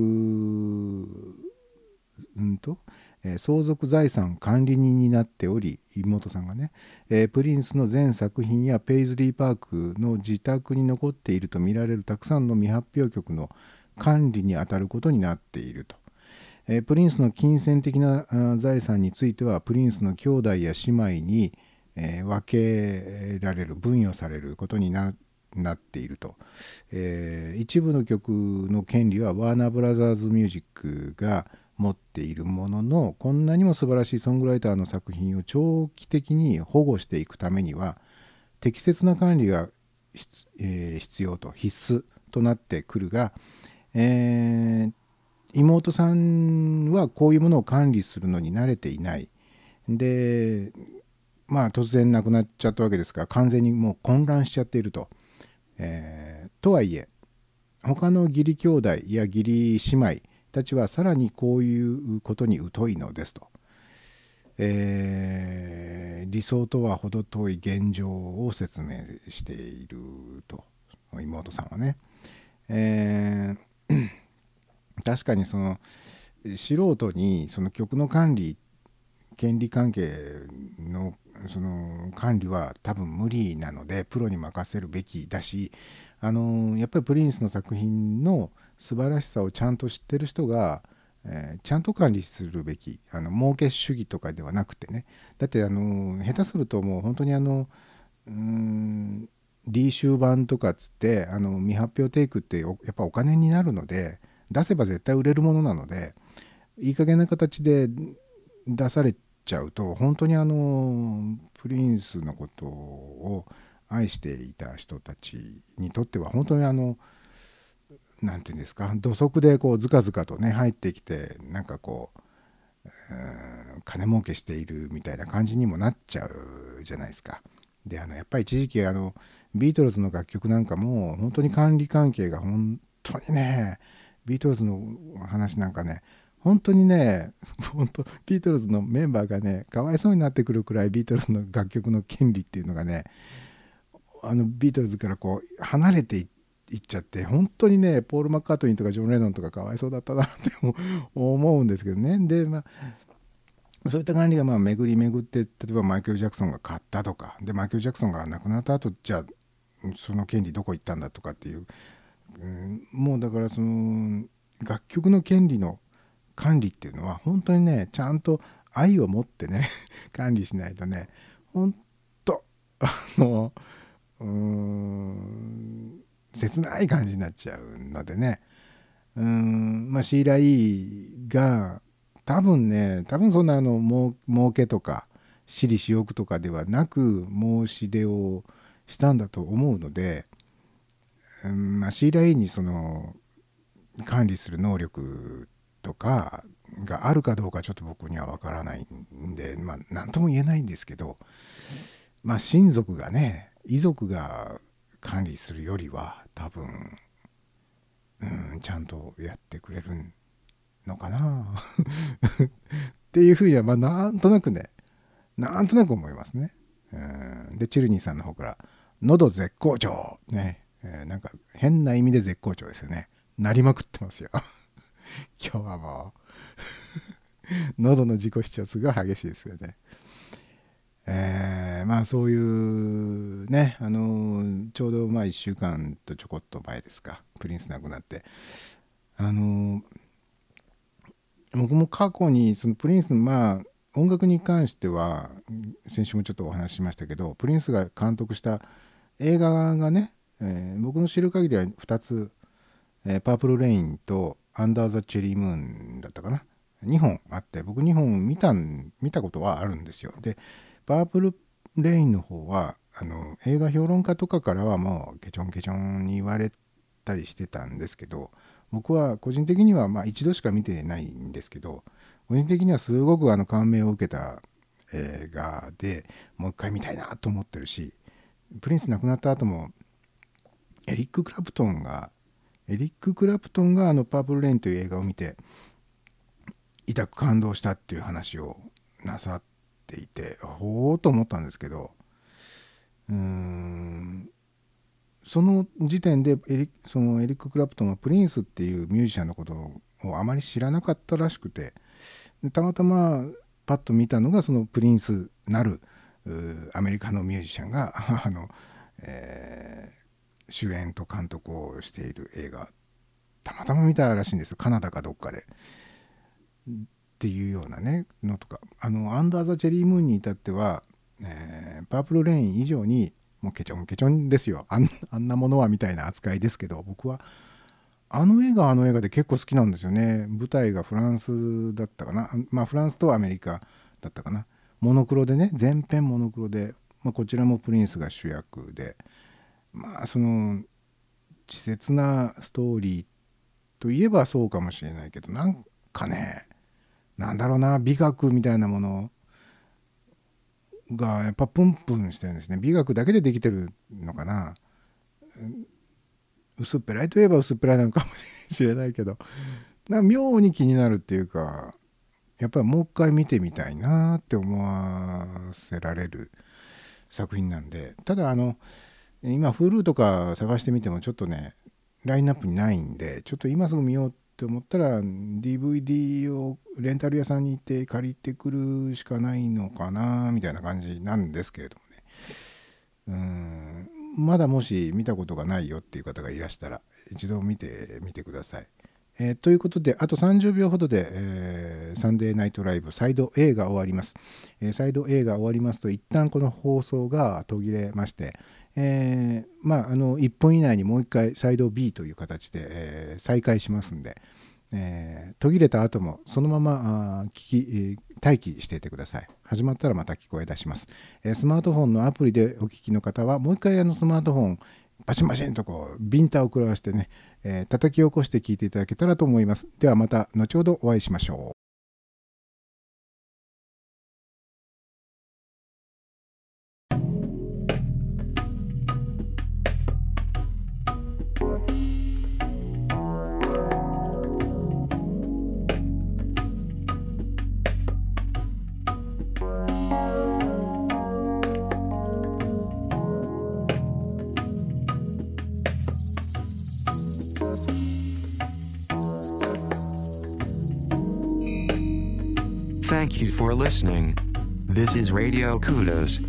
うんと、相続財産管理人になっており妹さんがね、えプリンスの全作品やペイズリーパークの自宅に残っていると見られるたくさんの未発表曲の管理に当たることになっていると。えプリンスの金銭的な財産についてはプリンスの兄弟や姉妹に、えー分けられる分与されることにななっていると、えー一部の曲の権利はワーナーブラザーズミュージックが持っているもののこんなにも素晴らしいソングライターの作品を長期的に保護していくためには適切な管理が必,、えー必要と必須となってくるが、えー妹さんはこういうものを管理するのに慣れていない。でまあ突然亡くなっちゃったわけですから完全にもう混乱しちゃっていると。えーとはいえ他の義理兄弟や義理姉妹たちはさらにこういうことに疎いのですと。えー理想とは程遠い現状を説明していると妹さんはね。えー 確かにその素人にその曲の管理権利関係のその管理は多分無理なのでプロに任せるべきだしあのやっぱりプリンスの作品の素晴らしさをちゃんと知ってる人が、えーちゃんと管理するべきあの儲け主義とかではなくてね。だってあの下手するともう本当にあのうんリーシュー版とかっつってあの未発表テイクってやっぱお金になるので出せば絶対売れるものなのでいい加減な形で出されちゃうと本当にあのプリンスのことを愛していた人たちにとっては本当にあのなんていうんですか土足でこうずかずかとね入ってきてなんかこうう金儲けしているみたいな感じにもなっちゃうじゃないですか。であのやっぱり一時期あのビートルズの楽曲なんかも本当に管理関係が本当にねビートルズの話なんかね本当にね本当ビートルズのメンバーがねかわいそうになってくるくらいビートルズの楽曲の権利っていうのがねあのビートルズからこう離れていっちゃって本当にねポール・マッカートニーとかジョン・レノンとかかわいそうだったなって思 思うんですけどね。でまあそういった管理がまあ巡り巡って例えばマイケル・ジャクソンが買ったとかでマイケル・ジャクソンが亡くなった後じゃあその権利どこ行ったんだとかっていう、うんもうだからその楽曲の権利の管理っていうのは本当にねちゃんと愛を持ってね 管理しないとね本当あのうーん切ない感じになっちゃうのでね。うーんまあシーラ・イーが多分ね多分そんなあのもう儲けとか私利私欲とかではなく申し出をしたんだと思うので、うんまあ、シーラ・イーにその管理する能力とかがあるかどうかちょっと僕には分からないんでまあ何とも言えないんですけどまあ親族がね遺族が管理するよりは多分、うん、ちゃんとやってくれるのかな っていうふうにはまあなんとなくねなんとなく思いますね。うんでチルニーさんの方から「喉絶好調」ね、えーなんか変な意味で絶好調ですよね。なりまくってますよ。今日はもう 喉の自己主張すごい激しいですよね。えーまあそういうね、あのちょうどまあ1週間とちょこっと前ですかプリンス亡くなってあの僕も過去にそのプリンスのまあ音楽に関しては先週もちょっとお話ししましたけどプリンスが監督した映画がね、えー僕の知る限りは2つえーパープルレインとアンダーザチェリームーンだったかな。2本あって僕2本見た見たことはあるんですよ。でパープルレインの方はあの映画評論家とかからはもうケチョンケチョンに言われたりしてたんですけど僕は個人的にはまあ一度しか見てないんですけど個人的にはすごくあの感銘を受けた映画でもう一回見たいなと思ってるしプリンス亡くなった後もエリック・クラプトンがエリック・クラプトンがあの「パープル・レイン」という映画を見て痛く感動したっていう話をなさっていてほうと思ったんですけどうーんその時点でエリそのエリック・クラプトンはプリンスっていうミュージシャンのことをあまり知らなかったらしくてたまたまパッと見たのがそのプリンスなるアメリカのミュージシャンが あの、えー主演と監督をしている映画たまたま見たらしいんですよ。カナダかどっかで。っていうようなねのとか。あの「アンダー・ザ・チェリー・ムーン」に至っては、えーパープル・レイン以上にもうケチョンケチョンですよ。あんあんなものはみたいな扱いですけど僕はあの映画あの映画で結構好きなんですよね。舞台がフランスだったかな。まあフランスとアメリカだったかな。モノクロでね全編モノクロで、まあ、こちらもプリンスが主役で。まあその稚拙なストーリーといえばそうかもしれないけどなんかねなんだろうな美学みたいなものがやっぱプンプンしてるんですね。美学だけでできてるのかな。薄っぺらいといえば薄っぺらいなのかもしれないけどな妙に気になるっていうかやっぱりもう一回見てみたいなって思わせられる作品なんでただあの今 Hulu とか探してみてもちょっとねラインナップにないんでちょっと今すぐ見ようって思ったら DVD をレンタル屋さんに行って借りてくるしかないのかなみたいな感じなんですけれどもねうんまだもし見たことがないよっていう方がいらしたら一度見てみてください。えーということであと30秒ほどで、えーサンデーナイトライブサイド A が終わります、えーサイド A が終わりますと一旦この放送が途切れまして、えーまああの1分以内にもう一回サイド B という形で、えー再開しますんで、えー途切れた後もそのままあ聞き、待機していてください。始まったらまた聞こえ出します、えスマートフォンのアプリでお聞きの方はもう一回あのスマートフォンバシンバシンとこうビンタを食らわしてね、え叩き起こして聞いていただけたらと思います。ではまた後ほどお会いしましょう。For listening. This is Radio Kudos.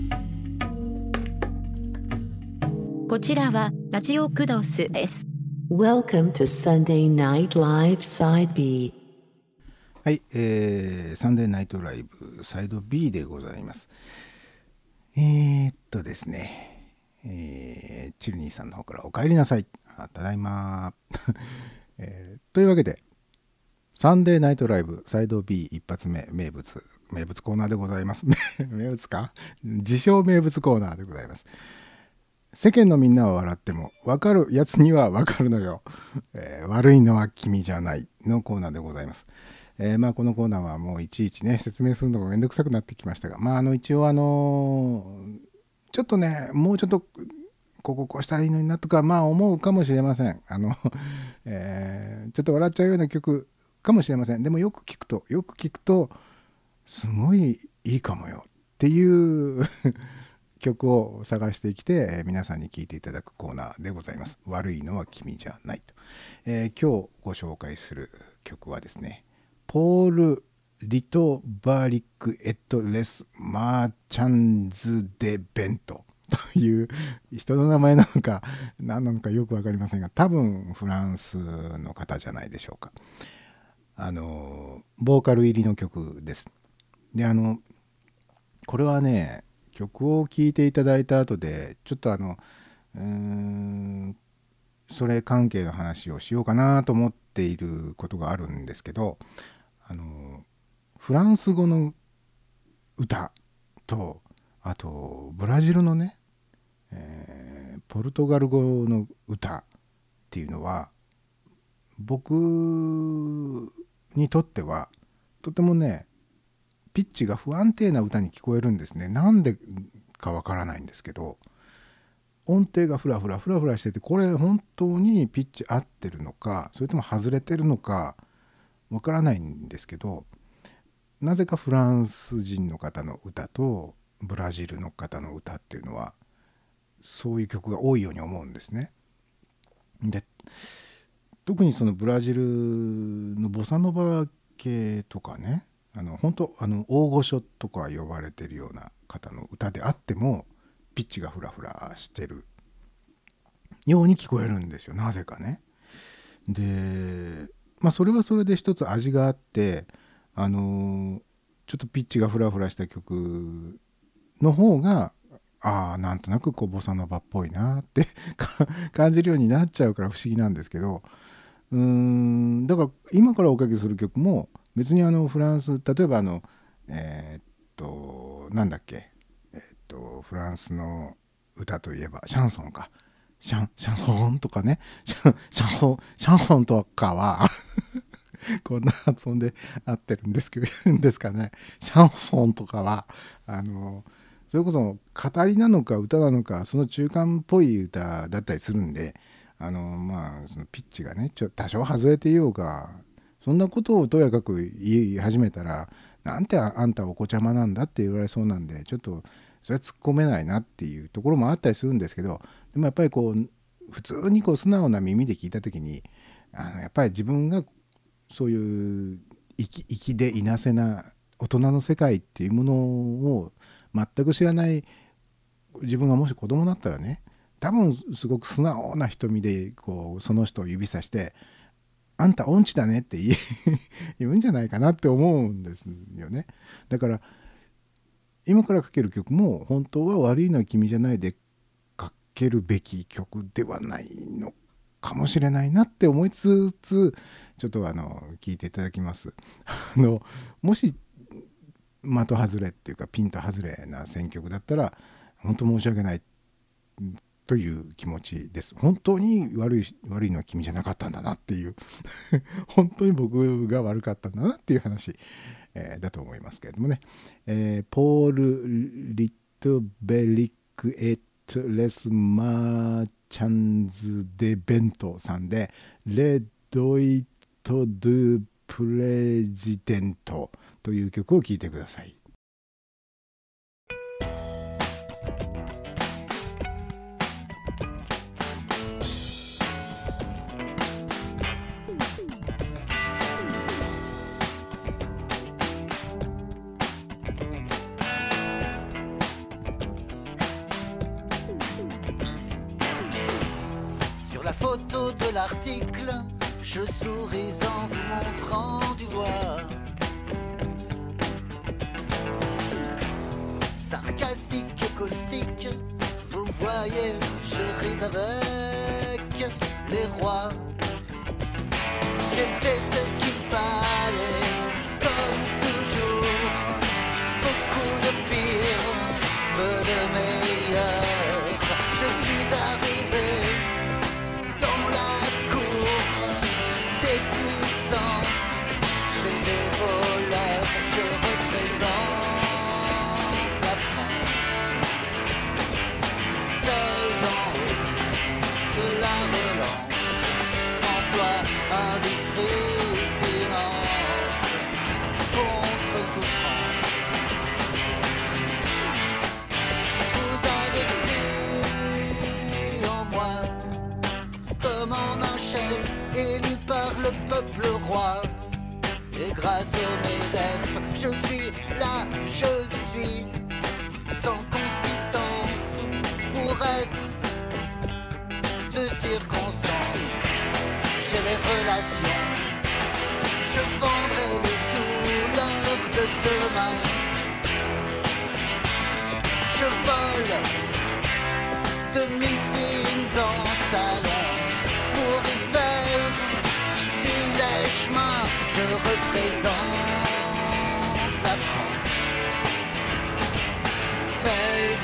こちらはラジオクドスです。Welcome to Sunday Night Live Side B. はい、えーサンデーナイトライブサイド B でございます。えー、っとですね、えーチルニーさんの方からお帰りなさい。あただいま、えーというわけで、サンデーナイトライブサイド B 一発目名物、名物コーナーでございます。名物か？自称名物コーナーでございます。世間のみんなは笑っても分かるやつには分かるのよ、えー悪いのは君じゃないのコーナーでございます。えーまあこのコーナーはもういちいちね説明するのがめんどくさくなってきましたがまああの一応あのーちょっとねもうちょっとこここうしたらいいのになとかまあ思うかもしれませんあの、えーちょっと笑っちゃうような曲かもしれませんでもよく聞くとよく聞くとすごいいいかもよっていう 曲を探してきて、皆さんに聴いていただくコーナーでございます。悪いのは君じゃないと。えー今日ご紹介する曲はですね、ポール・リト・バーリック・エット・レス・マーチャンズ・デ・ベントという人の名前なのか何なのかよく分かりませんが多分フランスの方じゃないでしょうか。あのボーカル入りの曲です。であのこれはね曲を聴いていただいた後でちょっとあのうーんそれ関係の話をしようかなと思っていることがあるんですけどあのフランス語の歌とあとブラジルのね、えーポルトガル語の歌っていうのは僕にとってはとてもねピッチが不安定な歌に聞こえるんですねなんでかわからないんですけど音程がフラフラフラフラしててこれ本当にピッチ合ってるのかそれとも外れてるのかわからないんですけどなぜかフランス人の方の歌とブラジルの方の歌っていうのはそういう曲が多いように思うんですね。で特にそのブラジルのボサノバ系とかねあの本当あの大御所とか呼ばれてるような方の歌であってもピッチがフラフラしてるように聞こえるんですよなぜかね。でまあそれはそれで一つ味があってあのちょっとピッチがフラフラした曲の方がああなんとなくこうボサノバっぽいなって 感じるようになっちゃうから不思議なんですけどうーんだから今からおかけする曲も別にあのフランス例えばあのえーっとなんだっけえーっとフランスの歌といえばシャンソンか。シャンシャンソンとかね。シャンシャンソンシャンソンとかは こんな発音で合ってるんですけどんですかね。シャンソンとかはあのそれこそ語りなのか歌なのかその中間っぽい歌だったりするんであのまあそのピッチがねちょ多少外れていようがそんなことをとやかく言い始めたらなんてあんたお子ちゃまなんだって言われそうなんでちょっとそれは突っ込めないなっていうところもあったりするんですけどでもやっぱりこう普通にこう素直な耳で聞いた時にあのやっぱり自分がそういう生きでいなせな大人の世界っていうものを全く知らない自分がもし子供だったらね多分すごく素直な瞳でこうその人を指さして「あんた音痴だね」って言 言うんじゃないかなって思うんですよね。だから今からかける曲も本当は悪いのは君じゃないでかけるべき曲ではないのかもしれないなって思いつつちょっとあの聞いていただきます。あのもし的外れっていうかピンと外れな選曲だったら本当申し訳ないという気持ちです。本当に悪い悪いのは君じゃなかったんだなっていう。本当に僕が悪かったんだなっていう話、えーだと思いますけれどもね、えーポール・リットベリック・エット・レス・マーチャンズ・デ・ベントさんで「レ・ドイト・ドゥ・プレジデント」という曲を聴いてください。Je souris en vous montrant du doigt. Sarcastique et caustique, vous voyez, je ris avec les rois. J'ai fait ce MEDEF, je suis là, je suis sans consistance pour être de circonstance. J'ai les relations, je vendrai les douleurs de demain. Je vole de meetings en salon représente. La France, celle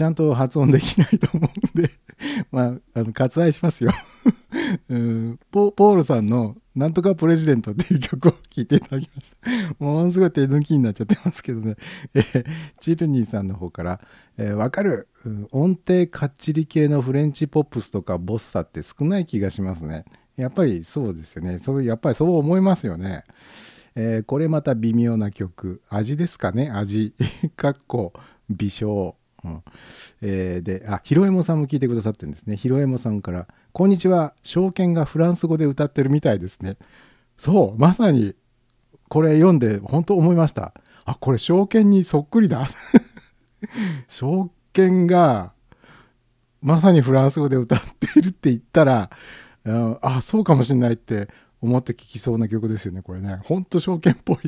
ちゃんと発音できないと思うんで まああの割愛しますよ うんポポールさんの「なんとかプレジデント」っていう曲を聴いていただきました。ものすごい手抜きになっちゃってますけどね。えチルニーさんの方から「えーわかる、音程かっちり系のフレンチポップスとかボッサって少ない気がしますね。やっぱりそうですよね。そうやっぱりそう思いますよね。えーこれまた微妙な曲味ですかね？味かっこ微笑、うん。えーであひろえもさんも聞いてくださってるんですね。ひろえもさんから「こんにちは。証券がフランス語で歌ってるみたいですね」そうまさにこれ読んで本当思いました。あこれ証券にそっくりだ。証券がまさにフランス語で歌っているって言ったらうんあそうかもしれないって思って聴きそうな曲ですよねこれね。ほんと証券っぽい。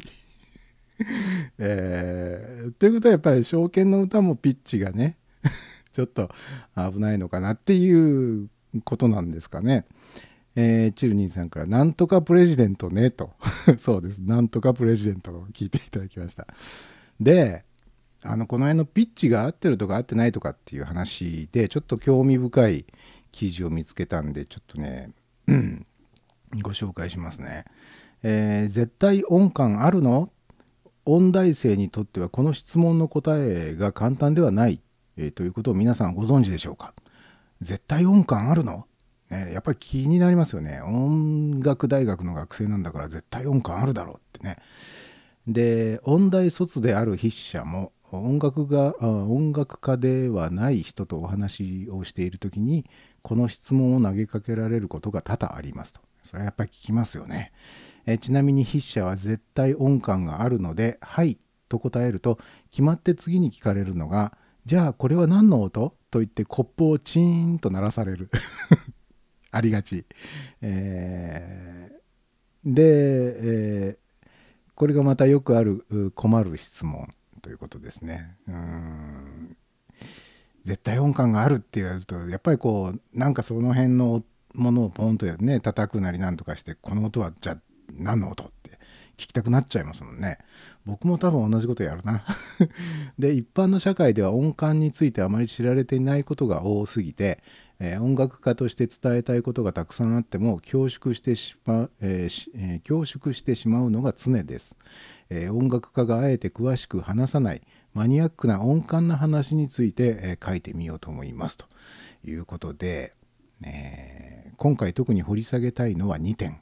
えー、ということはやっぱり証券の歌もピッチがね ちょっと危ないのかなっていうことなんですかね。えーチルニーさんから「なんとかプレジデントね」と。そうです「なんとかプレジデント」を聞いていただきました。であのこの辺のピッチが合ってるとか合ってないとかっていう話でちょっと興味深い記事を見つけたんでちょっとねうんご紹介しますね、えー絶対音感あるの？音大生にとってはこの質問の答えが簡単ではない、えーということを皆さんご存知でしょうか？絶対音感あるの、ね、やっぱり気になりますよね。音楽大学の学生なんだから絶対音感あるだろうってね。で音大卒である筆者も音楽が音楽家ではない人とお話をしている時にこの質問を投げかけられることが多々ありますと。それはやっぱり聞きますよね。えちなみに筆者は絶対音感があるので「はい」と答えると決まって次に聞かれるのが「じゃあこれは何の音?」と言ってコップをチーンと鳴らされる。ありがち、えーで、えーこれがまたよくある困る質問ということですね。うーん。絶対音感があるって言われるとやっぱりこうなんかその辺のものをポンとね叩くなりなんとかしてこの音はじゃあ何の音って聞きたくなっちゃいますもんね。僕も多分同じことやるな。で一般の社会では音感についてあまり知られていないことが多すぎて、えー音楽家として伝えたいことがたくさんあっても恐縮してしまう、えーしえー恐縮してしまうのが常です、えー音楽家があえて詳しく話さないマニアックな音感な話について、えー書いてみようと思いますということで、えー今回特に掘り下げたいのは2点、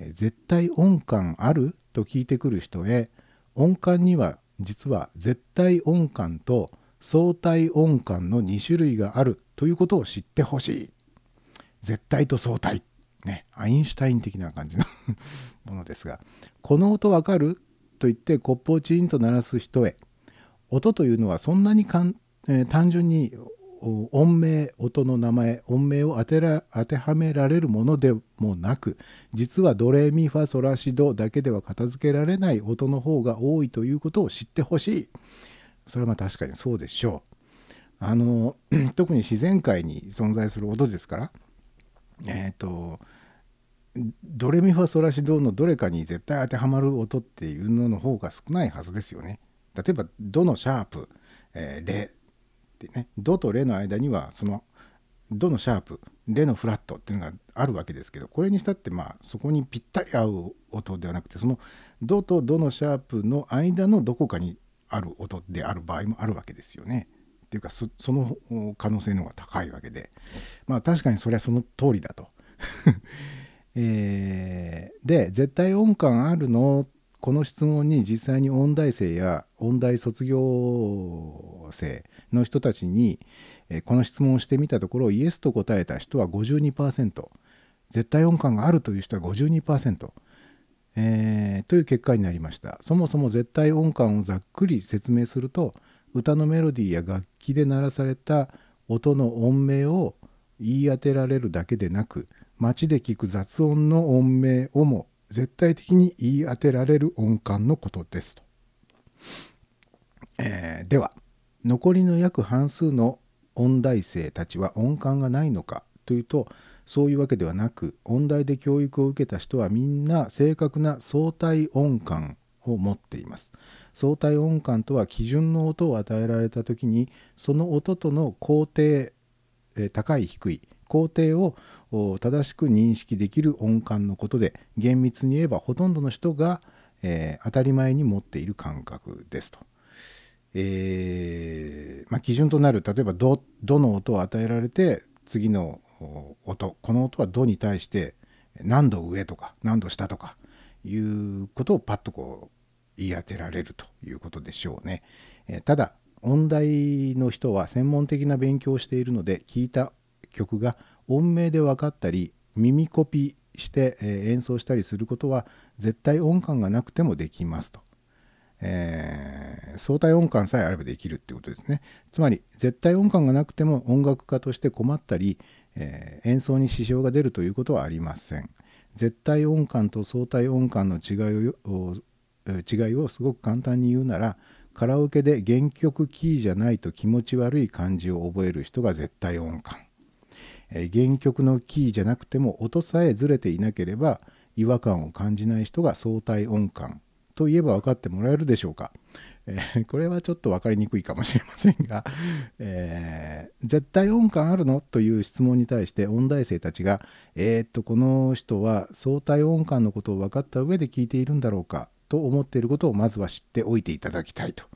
え絶対音感あると聞いてくる人へ音感には実は絶対音感と相対音感の2種類があるということを知ってほしい。絶対と相対。ねアインシュタイン的な感じの ものですがこの音わかると言ってコップをチーンと鳴らす人へ音というのはそんなにかん、えー単純に音名音の名前音名を当てら当てはめられるものでもなく実はドレミファソラシドだけでは片付けられない音の方が多いということを知ってほしいそれはまあ確かにそうでしょうあの特に自然界に存在する音ですからえっ、とドレミファソラシドのどれかに絶対当てはまる音っていうのの方が少ないはずですよね。例えばドのシャープ、えーレってねドとレの間にはそのドのシャープレのフラットっていうのがあるわけですけどこれにしたってまあそこにぴったり合う音ではなくてそのドとドのシャープの間のどこかにある音である場合もあるわけですよね。っていうかその可能性の方が高いわけでまあ確かにそれはその通りだと。えーで絶対音感あるの？この質問に実際に音大生や音大卒業生の人たちに、えこの質問をしてみたところイエスと答えた人は52%絶対音感があるという人は52%、えーという結果になりました。そもそも絶対音感をざっくり説明すると歌のメロディーや楽器で鳴らされた音の音名を言い当てられるだけでなく街で聞く雑音の音名をも絶対的に言い当てられる音感のことですと、えーでは残りの約半数の音大生たちは音感がないのかというとそういうわけではなく音大で教育を受けた人はみんな正確な相対音感を持っています相対音感とは基準の音を与えられた時にその音との高低高い低い工程を正しく認識できる音感のことで厳密に言えばほとんどの人が、えー当たり前に持っている感覚ですと。えーまあ、基準となる例えばド「ド」の音を与えられて次の音この音は「ド」に対して何度上とか何度下とかいうことをパッとこう言い当てられるということでしょうね。えーただ音大の人は専門的な勉強をしているので聞いた曲が音名で分かったり耳コピして、演奏したりすることは絶対音感がなくてもできますと。えー相対音感さえあればできるってことですね。つまり絶対音感がなくても音楽家として困ったり、えー演奏に支障が出るということはありません。絶対音感と相対音感の違いを違いをすごく簡単に言うならカラオケで原曲キーじゃないと気持ち悪い感じを覚える人が絶対音感。えー原曲のキーじゃなくても音さえずれていなければ違和感を感じない人が相対音感。といえば分かってもらえるでしょうか、えーこれはちょっと分かりにくいかもしれませんが、えー絶対音感あるの？という質問に対して音大生たちがえーっとこの人は相対音感のことを分かった上で聞いているんだろうか？と思っていることをまずは知っておいていただきたいと。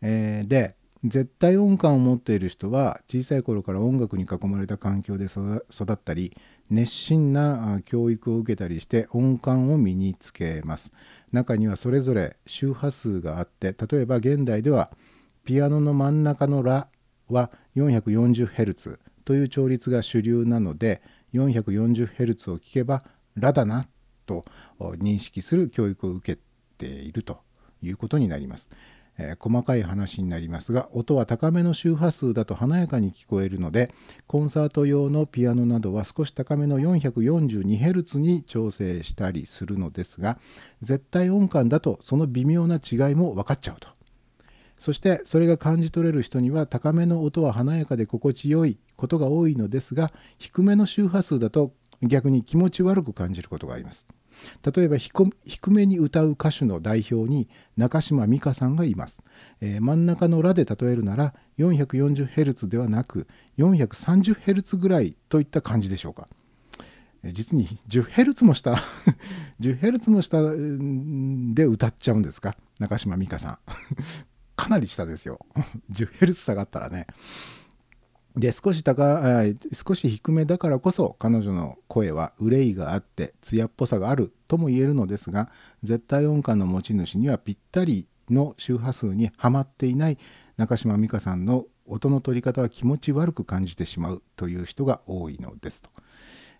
えーで絶対音感を持っている人は小さい頃から音楽に囲まれた環境で育ったり熱心な教育を受けたりして音感を身につけます。中にはそれぞれ周波数があって例えば現代ではピアノの真ん中のラは 440Hz という調律が主流なので 440Hz を聴けばラだなと認識する教育を受けているということになります。えー細かい話になりますが音は高めの周波数だと華やかに聞こえるのでコンサート用のピアノなどは少し高めの 442Hz に調整したりするのですが絶対音感だとその微妙な違いも分かっちゃうと。そしてそれが感じ取れる人には高めの音は華やかで心地よいことが多いのですが低めの周波数だと逆に気持ち悪く感じることがあります。例えば低めに歌う歌手の代表に中島美嘉さんがいます、えー真ん中の「ラ」で例えるなら 440Hz ではなく 430Hz ぐらいといった感じでしょうか。実に 10Hz も下 10Hz も下で歌っちゃうんですか？中島美嘉さん。かなり下ですよ。10Hz 下がったらね。で少し高あ少し低めだからこそ彼女の声は憂いがあって艶っぽさがあるとも言えるのですが絶対音感の持ち主にはぴったりの周波数にはまっていない中島美嘉さんの音の取り方は気持ち悪く感じてしまうという人が多いのですと。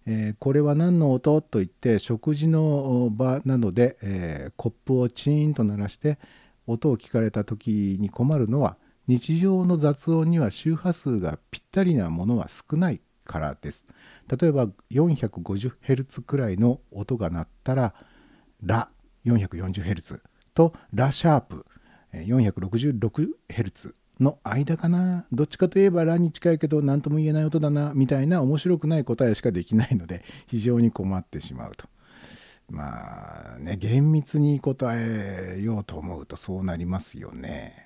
えーこれは何の音と言って食事の場などで、えーコップをチーンと鳴らして音を聞かれた時に困るのは日常の雑音には周波数がぴったりなものは少ないからです。例えば 450Hz くらいの音が鳴ったらラ 440Hz とラシャープ 466Hz の間かなどっちかといえばラに近いけど何とも言えない音だなみたいな面白くない答えしかできないので 非常に困ってしまうと。まあね厳密に答えようと思うとそうなりますよね。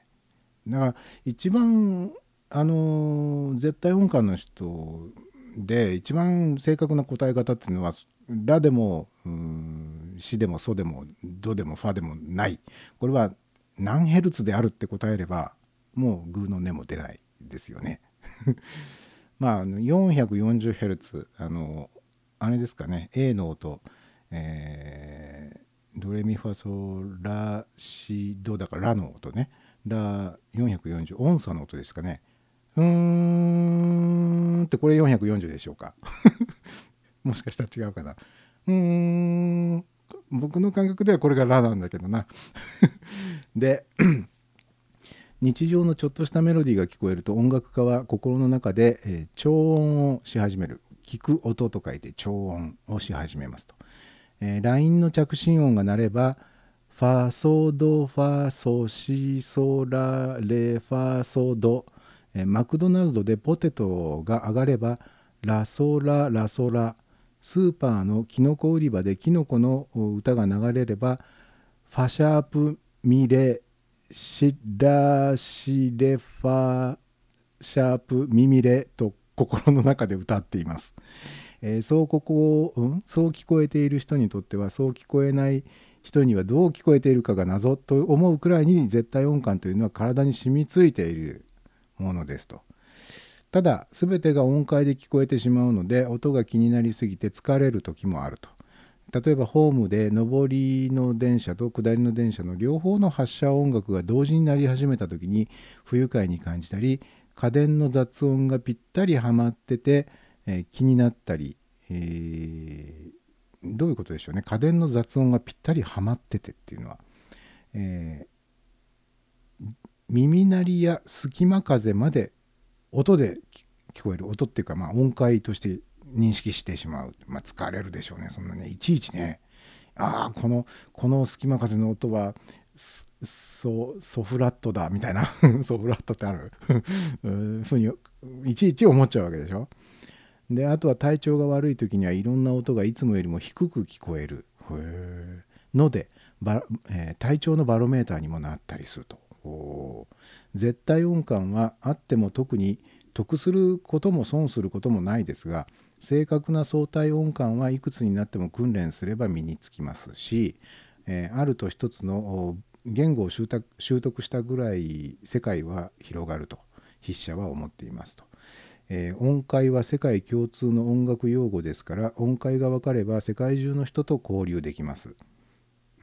だから一番あの絶対音感の人で一番正確な答え方っていうのはラでもうんシでもソでもドでもファでもない。これは何ヘルツであるって答えればもうグーの音も出ないですよね。まあ 440Hz あのあれですかね。A の音、えードレミファソラシドだからラの音ね。ラ440音差の音ですかね。うーんってこれ440でしょうか。もしかしたら違うかな。うーん僕の感覚ではこれがラなんだけどな。で 日常のちょっとしたメロディーが聞こえると音楽家は心の中で、えー超音をし始める。聞く音と書いて超音をし始めますと、えー、LINE の着信音が鳴ればファソドファソシソラレファソド、えーマクドナルドでポテトが上がればラソララソラ。スーパーのキノコ売り場でキノコの歌が流れればファシャープミレシラシレファシャープミミレと心の中で歌っています。えーそうここ、うん、そう聞こえている人にとってはそう聞こえない人にはどう聞こえているかが謎と思うくらいに絶対音感というのは体に染みついているものですと。ただ全てが音階で聞こえてしまうので音が気になりすぎて疲れる時もあると。例えばホームで上りの電車と下りの電車の両方の発車音楽が同時になり始めた時に不愉快に感じたり家電の雑音がぴったりはまってて、えー気になったり、えーどういうことでしょうね。家電の雑音がぴったりはまっててっていうのは、えー耳鳴りや隙間風まで音で聞こえる。音っていうか、まあ、音階として認識してしまう、まあ、疲れるでしょうね。そんなねいちいちね。ああこのこの隙間風の音はソソフラットだみたいな。ソフラットってある。ふうにいちいち思っちゃうわけでしょ。であとは体調が悪い時にはいろんな音がいつもよりも低く聞こえるのでバ、えー体調のバロメーターにもなったりすると。絶対音感はあっても特に得することも損することもないですが正確な相対音感はいくつになっても訓練すれば身につきますし、えーあると一つのお言語を習得したぐらい世界は広がると筆者は思っていますと。えー音階は世界共通の音楽用語ですから音階が分かれば世界中の人と交流できます。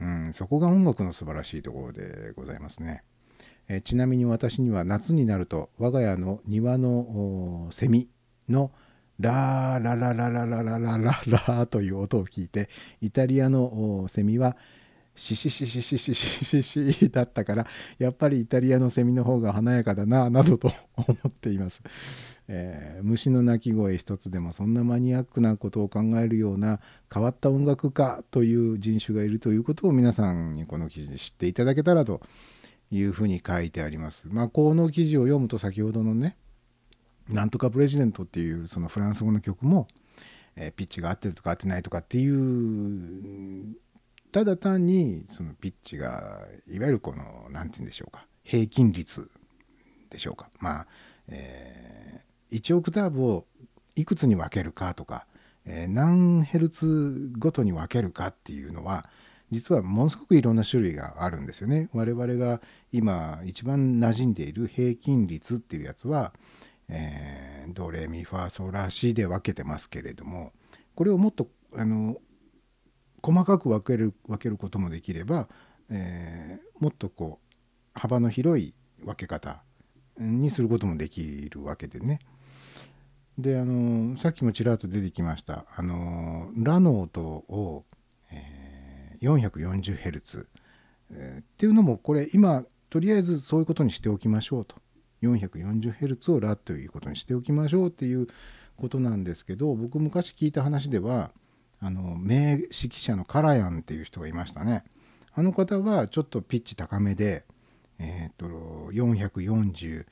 うん、そこが音楽の素晴らしいところでございますね。えーちなみに私には夏になると我が家の庭のセミのラーラララララララララという音を聞いてイタリアのセミはシシシシシシシシシだったからやっぱりイタリアのセミの方が華やかだななどと思っています、えー虫の鳴き声一つでもそんなマニアックなことを考えるような変わった音楽家という人種がいるということを皆さんにこの記事で知っていただけたらというふうに書いてあります。まあこの記事を読むと先ほどのね「なんとかプレジデント」っていうそのフランス語の曲も、えーピッチが合ってるとか合ってないとかっていうただ単にそのピッチがいわゆるこの何て言うんでしょうか平均率でしょうかまあ、え1オクターブをいくつに分けるかとか、えー何ヘルツごとに分けるかっていうのは実はものすごくいろんな種類があるんですよね。我々が今一番馴染んでいる平均率っていうやつは、えードレミファソラシで分けてますけれどもこれをもっとあの細かく分ける分けることもできれば、えーもっとこう幅の広い分け方にすることもできるわけでね。であのさっきもちらっと出てきましたあのラの音を、えー 440Hz、えっていうのもこれ今とりあえずそういうことにしておきましょうと。440Hz をラということにしておきましょうっていうことなんですけど僕昔聞いた話ではあの名指揮者のカラヤンっていう人がいましたね。あの方はちょっとピッチ高めでえっ、と440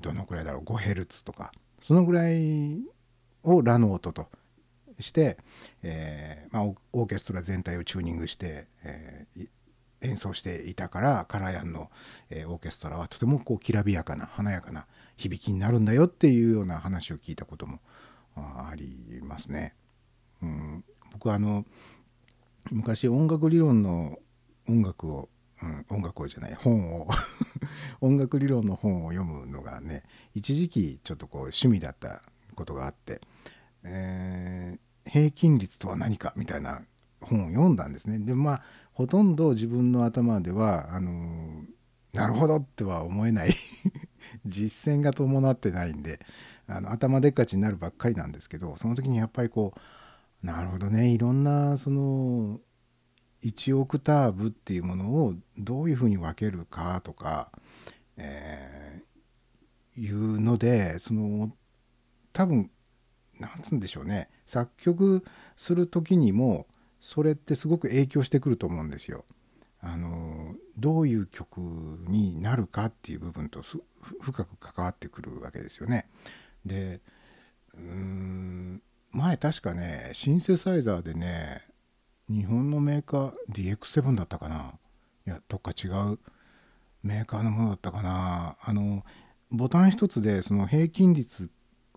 どのくらいだろう 5Hz とか。そのぐらいをラの音として、えーまあ、オーケストラ全体をチューニングして、えー演奏していたからカラヤンの、えーオーケストラはとてもこうきらびやかな華やかな響きになるんだよっていうような話を聞いたこともあありますね。うん、僕はあの昔音楽理論の音楽を、うん、音楽をじゃない本を 音楽理論の本を読むのがね一時期ちょっとこう趣味だったことがあって、えー平均率とは何かみたいな本を読んだんですね。でまあほとんど自分の頭ではあのーなるほどっては思えない 実践が伴ってないんであの頭でっかちになるばっかりなんですけどその時にやっぱりこうなるほどねいろんなその1オクターブっていうものをどういうふうに分けるかとか、えーいうのでその多分なんつうんでしょうね作曲する時にもそれってすごく影響してくると思うんですよ。あのどういう曲になるかっていう部分と深く関わってくるわけですよね。でうーん前確かねシンセサイザーでね日本のメーカー DX7 だったかな？いやどっか違うメーカーのものだったかな？あのボタン一つでその平均率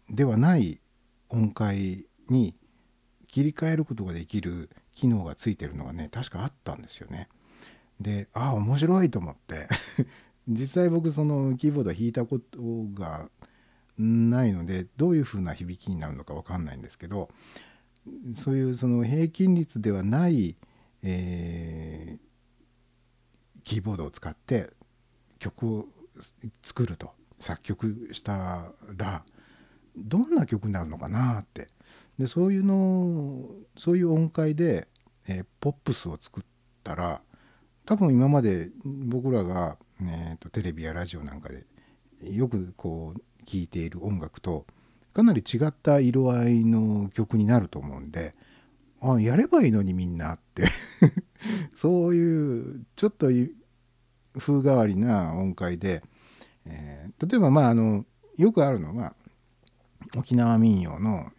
ではない音階に切り替えることができる機能がついてるのがね確かあったんですよね。でああ面白いと思って。実際僕そのキーボード弾いたことがないのでどういう風な響きになるのか分かんないんですけどそういうその平均率ではない、えーキーボードを使って曲を作ると。作曲したらどんな曲になるのかなって。でそういうのそういう音階で、えーポップスを作ったら多分今まで僕らが、えーとテレビやラジオなんかでよくこう聴いている音楽とかなり違った色合いの曲になると思うんであやればいいのにみんなって。そういうちょっと風変わりな音階で、えー例えばまああのよくあるのは沖縄民謡の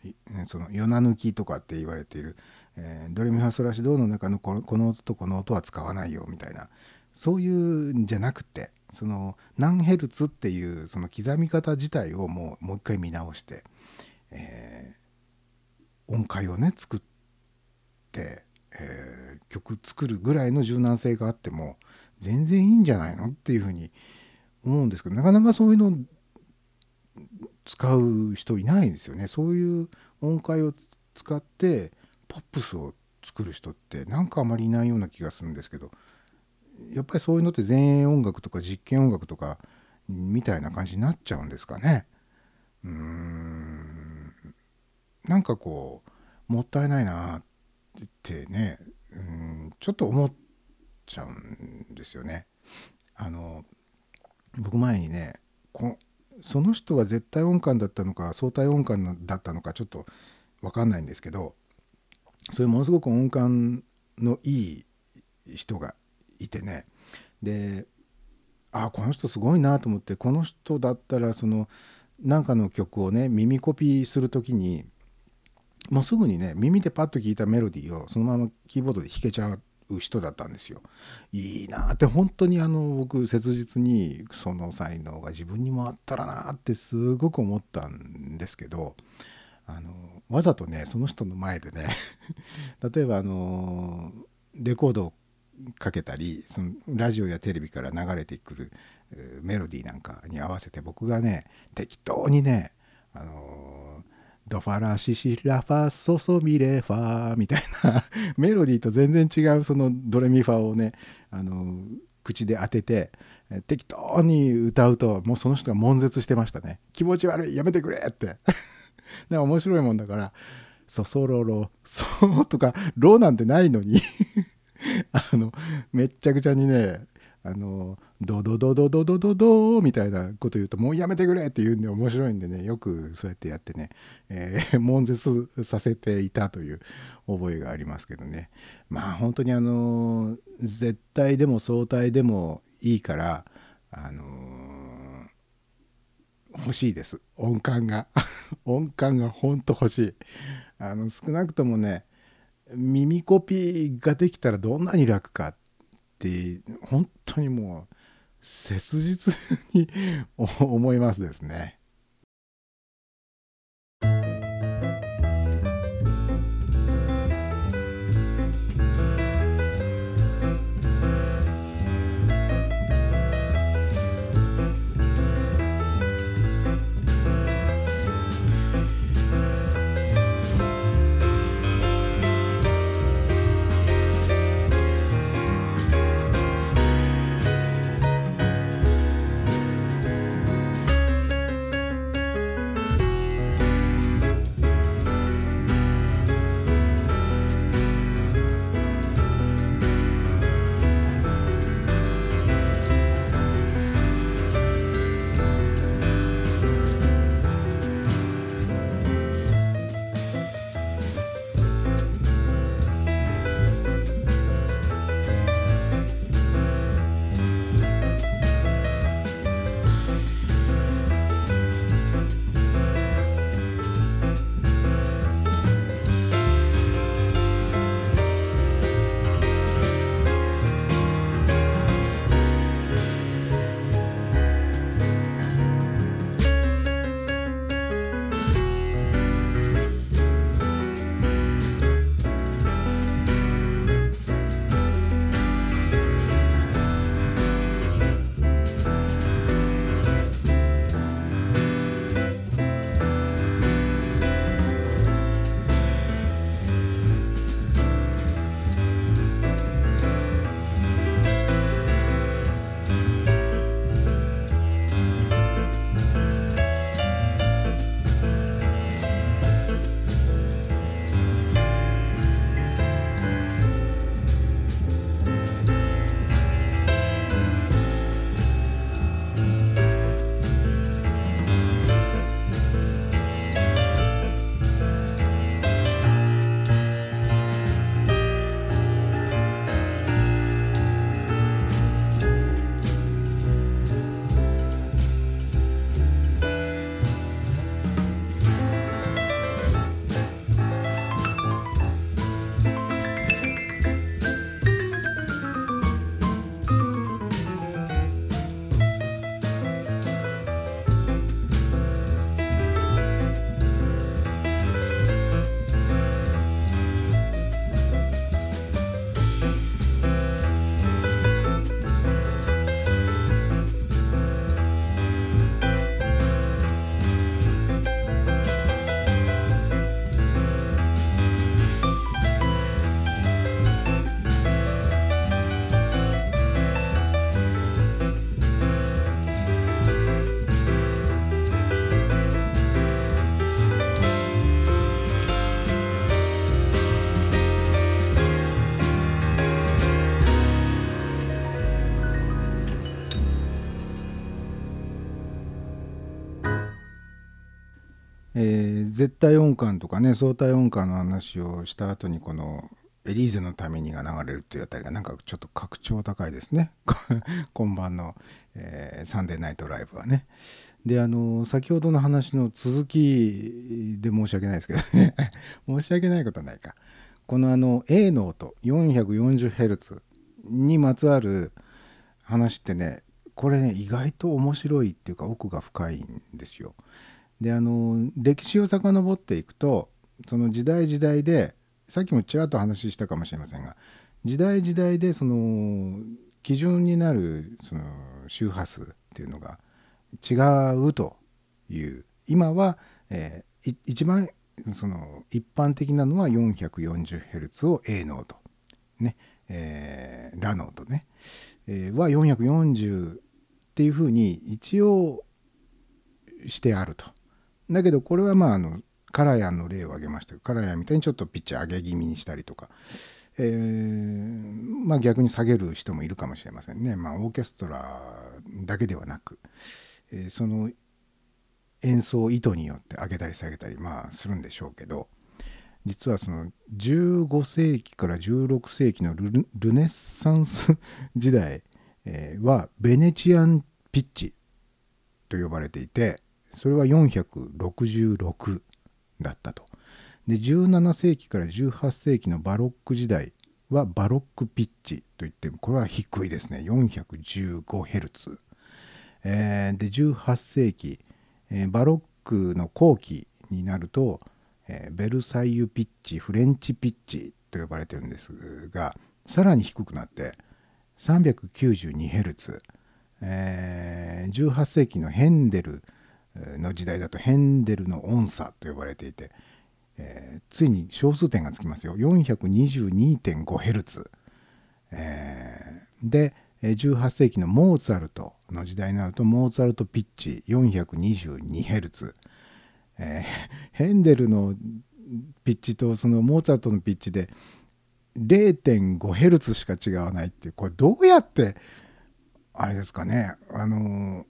その「夜な抜き」とかって言われている、えードレミファソラシドの中のこのこの音とこの音は使わないよみたいなそういうんじゃなくてその何ヘルツっていうその刻み方自体をもうもう一回見直して、えー音階をね作って、えー曲作るぐらいの柔軟性があっても全然いいんじゃないのっていうふうに思うんですけどなかなかそういうの使う人いないんですよね。そういう音階を使ってポップスを作る人ってなんかあまりいないような気がするんですけどやっぱりそういうのって前衛音楽とか実験音楽とかみたいな感じになっちゃうんですかね。うーんなんかこうもったいないなってねうんちょっと思っちゃうんですよね。あの僕前にねこその人は絶対音感だったのか相対音感だったのかちょっと分かんないんですけどそういうものすごく音感のいい人がいてねでああこの人すごいなと思ってこの人だったらそのなんかの曲をね耳コピーする時にもうすぐにね耳でパッと聞いたメロディーをそのままキーボードで弾けちゃう人だったんですよ。いいなって本当にあの僕切実にその才能が自分にもあったらなってすごく思ったんですけどあのわざとねその人の前でね 例えばあのレコードをかけたりそのラジオやテレビから流れてくるメロディーなんかに合わせて僕がね適当にねあのドファラシシラファソソミレファみたいな メロディーと全然違うそのドレミファをねあの口で当てて適当に歌うともうその人が悶絶してましたね。気持ち悪いやめてくれって。で面白いもんだから「そそろろそ」とか「ろ」なんてないのに。あのめっちゃくちゃにねあのドドドドドドドドみたいなこと言うともうやめてくれって言うんで面白いんでねよくそうやってやってね、えー 悶絶させていたという覚えがありますけどね。まあ本当にあの絶対でも相対でもいいからあの欲しいです。音感が。音感が本当欲しい。あの少なくともね耳コピーができたらどんなに楽かって本当にもう切実に 思いますですね。絶対音感とかね相対音感の話をした後にこの「エリーゼのために」が流れるっていうあたりがなんかちょっと格調高いですね。今晩の、えーサンデーナイトライブはね。であの先ほどの話の続きで申し訳ないですけどね。申し訳ないことはないか。このあの A の音 440Hz にまつわる話ってねこれね意外と面白いっていうか奥が深いんですよ。であの歴史を遡っていくとその時代時代でさっきもちらっと話したかもしれませんが時代時代でその基準になるその周波数っていうのが違うという今は、えー一番その一般的なのは 440Hz を A ノートね、えーラノートね、えーは440っていうふうに一応してあると。だけどこれはまああのカラヤンの例を挙げました。けどカラヤンみたいにちょっとピッチ上げ気味にしたりとか、えーまあ逆に下げる人もいるかもしれませんね。まあオーケストラだけではなく、えーその演奏意図によって上げたり下げたりまあするんでしょうけど。実はその15世紀から16世紀のルネッサンス時代、はベネチアンピッチと呼ばれていて。それは466だったと。で17世紀から18世紀のバロック時代はバロックピッチといってもこれは低いですね 415Hz。えーで18世紀、えーバロックの後期になると、えーベルサイユピッチフレンチピッチと呼ばれてるんですがさらに低くなって 392Hz、えー18世紀のヘンデルの時代だとヘンデルの音差と呼ばれていて、えーついに小数点がつきますよ。422.5Hz、えーで18世紀のモーツァルトの時代になるとモーツァルトピッチ 422Hz、えーヘンデルのピッチとそのモーツァルトのピッチで 0.5Hz しか違わないっていうこれどうやってあれですかねあの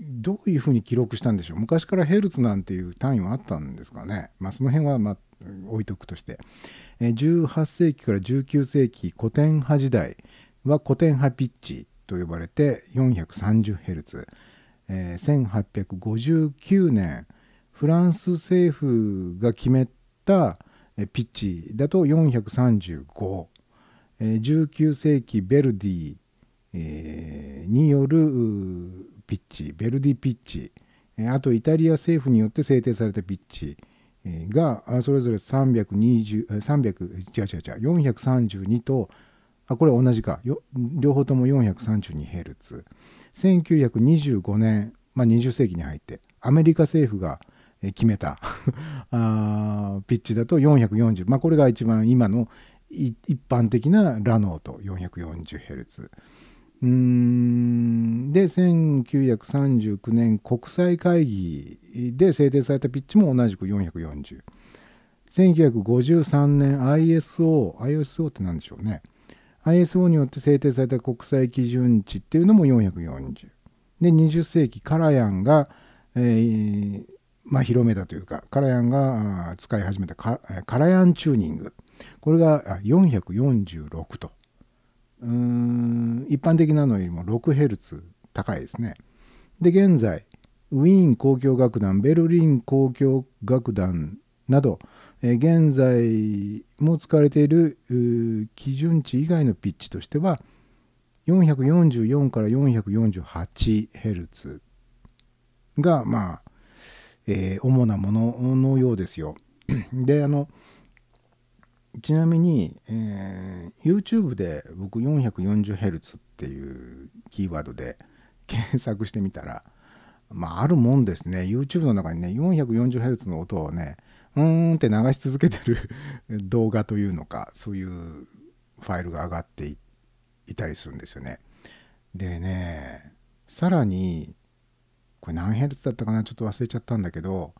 どういうふうに記録したんでしょう？昔からヘルツなんていう単位はあったんですかね？まあその辺はまあ置いとくとして。え18世紀から19世紀古典派時代は古典派ピッチと呼ばれて 430Hz、えー1859年フランス政府が決めたピッチだと435、えー19世紀ベルディ、によるピッチベルディピッチあとイタリア政府によって制定されたピッチがそれぞれ320 300違う違う違う432とこれ同じか両方とも 432Hz 1925年、まあ、20世紀に入ってアメリカ政府が決めた あピッチだと440まあこれが一番今の一般的なラノート 440Hz うーん。で1939年国際会議で制定されたピッチも同じく440 1953年 ISO ISO って何でしょうね。ISO によって制定された国際基準値っていうのも440で20世紀カラヤンが、えーまあ、広めたというかカラヤンが使い始めたカラヤンチューニング。これが446と。一般的なのよりも 6Hz 高いですねで現在ウィーン交響楽団ベルリン交響楽団など、え現在も使われている基準値以外のピッチとしては444から 448Hz がまあ、えー主なもののようですよ。であのちなみに、えー YouTube で僕 440Hz っていうキーワードで検索してみたらまああるもんですね YouTube の中にね 440Hz の音をねうーんって流し続けてる 動画というのかそういうファイルが上がっていたりするんですよね。でねさらにこれ何ヘルツだったかな？ちょっと忘れちゃったんだけど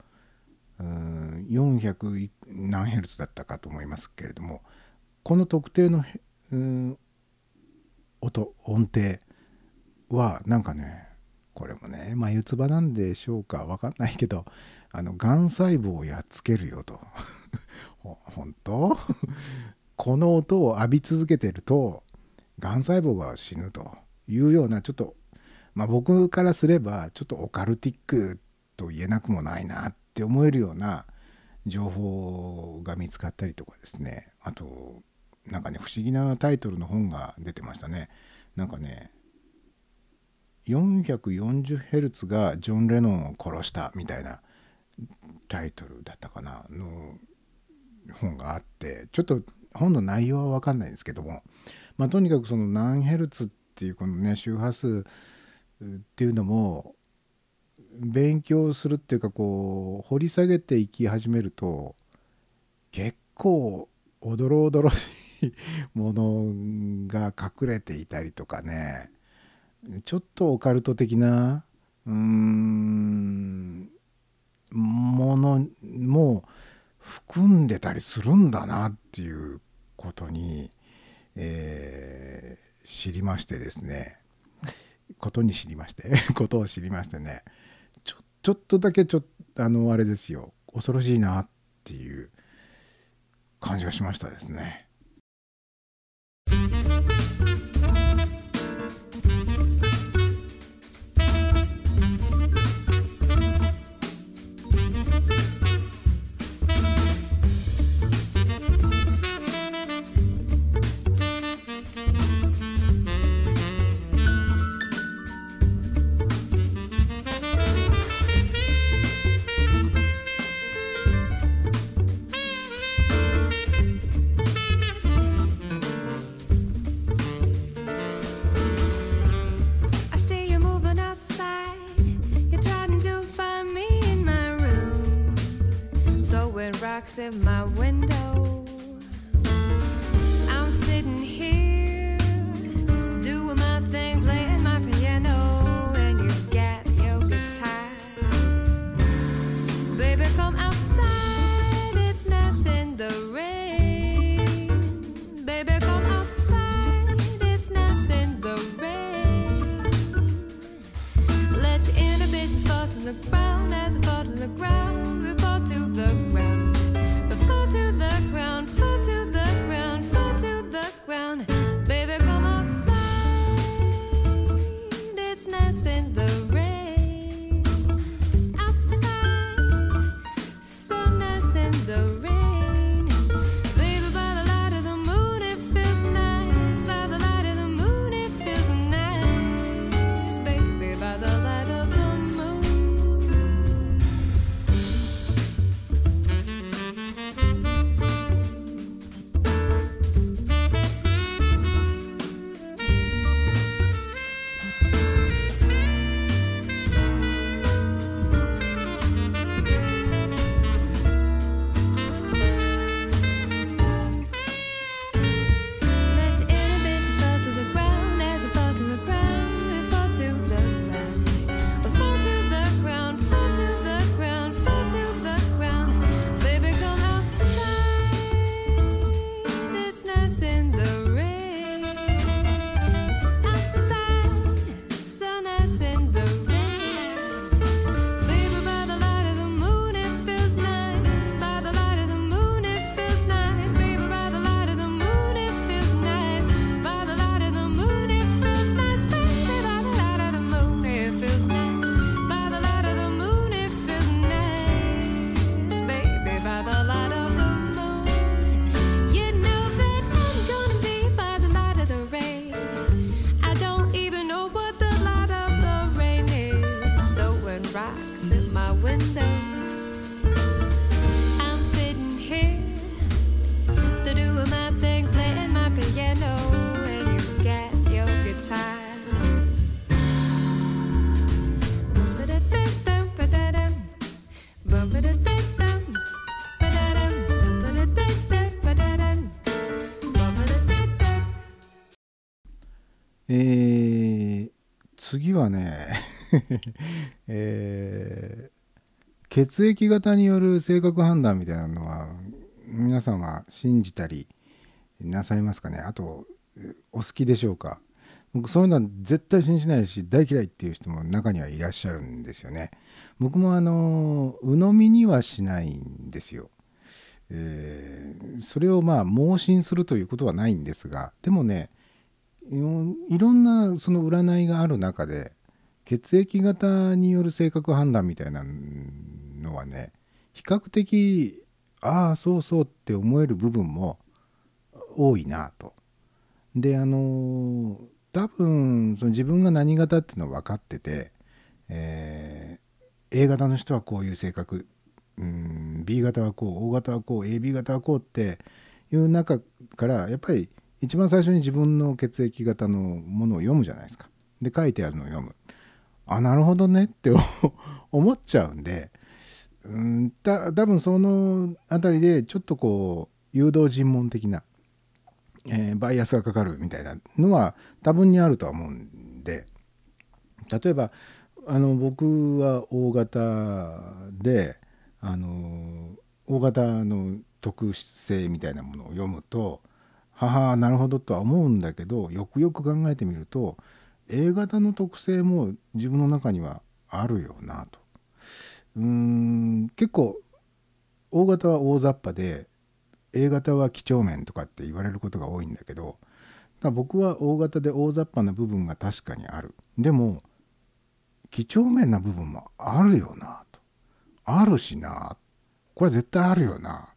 400何ヘルツだったかと思いますけれどもこの特定の音音程はなんかねこれもね眉唾なんでしょうかわかんないけどあのがん細胞をやっつけるよと。本当？この音を浴び続けてるとがん細胞が死ぬというようなちょっとまあ僕からすればちょっとオカルティックと言えなくもないなっって思えるような情報が見つかったりとかですね。あとなんかね不思議なタイトルの本が出てましたね。なんかね 440Hz がジョン・レノンを殺したみたいなタイトルだったかなの本があってちょっと本の内容は分かんないんですけども、まあ、とにかくその何ヘルツっていうこのね周波数っていうのも勉強するっていうかこう掘り下げていき始めると結構おどろおどろしいものが隠れていたりとかね。ちょっとオカルト的なうーんものも含んでたりするんだなっていうことに、えー知りましてですね。ことに知りまして。ことを知りましてね。ちょっとだけちょっとあのあれですよ恐ろしいなっていう感じがしましたですね。At my window. えー次はね、えー血液型による性格判断みたいなのは皆さんは信じたりなさいますかね？あとお好きでしょうか？僕そういうのは絶対信じないし大嫌いっていう人も中にはいらっしゃるんですよね。僕もあの鵜呑みにはしないんですよ。えーそれをまあ盲信するということはないんですがでもねいろんなその占いがある中で血液型による性格判断みたいなのはね比較的ああそうそうって思える部分も多いなと。であの多分その自分が何型っていうのは分かってて、えー A 型の人はこういう性格うん B 型はこう O 型はこう AB 型はこうっていう中からやっぱり一番最初に自分の血液型のものを読むじゃないですか。で書いてあるのを読む。あなるほどねって 思っちゃうんでうんた多分その辺りでちょっとこう誘導尋問的な、えーバイアスがかかるみたいなのは多分にあるとは思うんで例えばあの僕は O 型であの O 型の特性みたいなものを読むとははなるほどとは思うんだけどよくよく考えてみると A 型の特性も自分の中にはあるよなと。うーん結構 O 型は大雑把で A 型は几帳面とかって言われることが多いんだけどだ僕は O 型で大雑把な部分が確かにある。でも几帳面な部分もあるよなと。あるしな。これ絶対あるよな。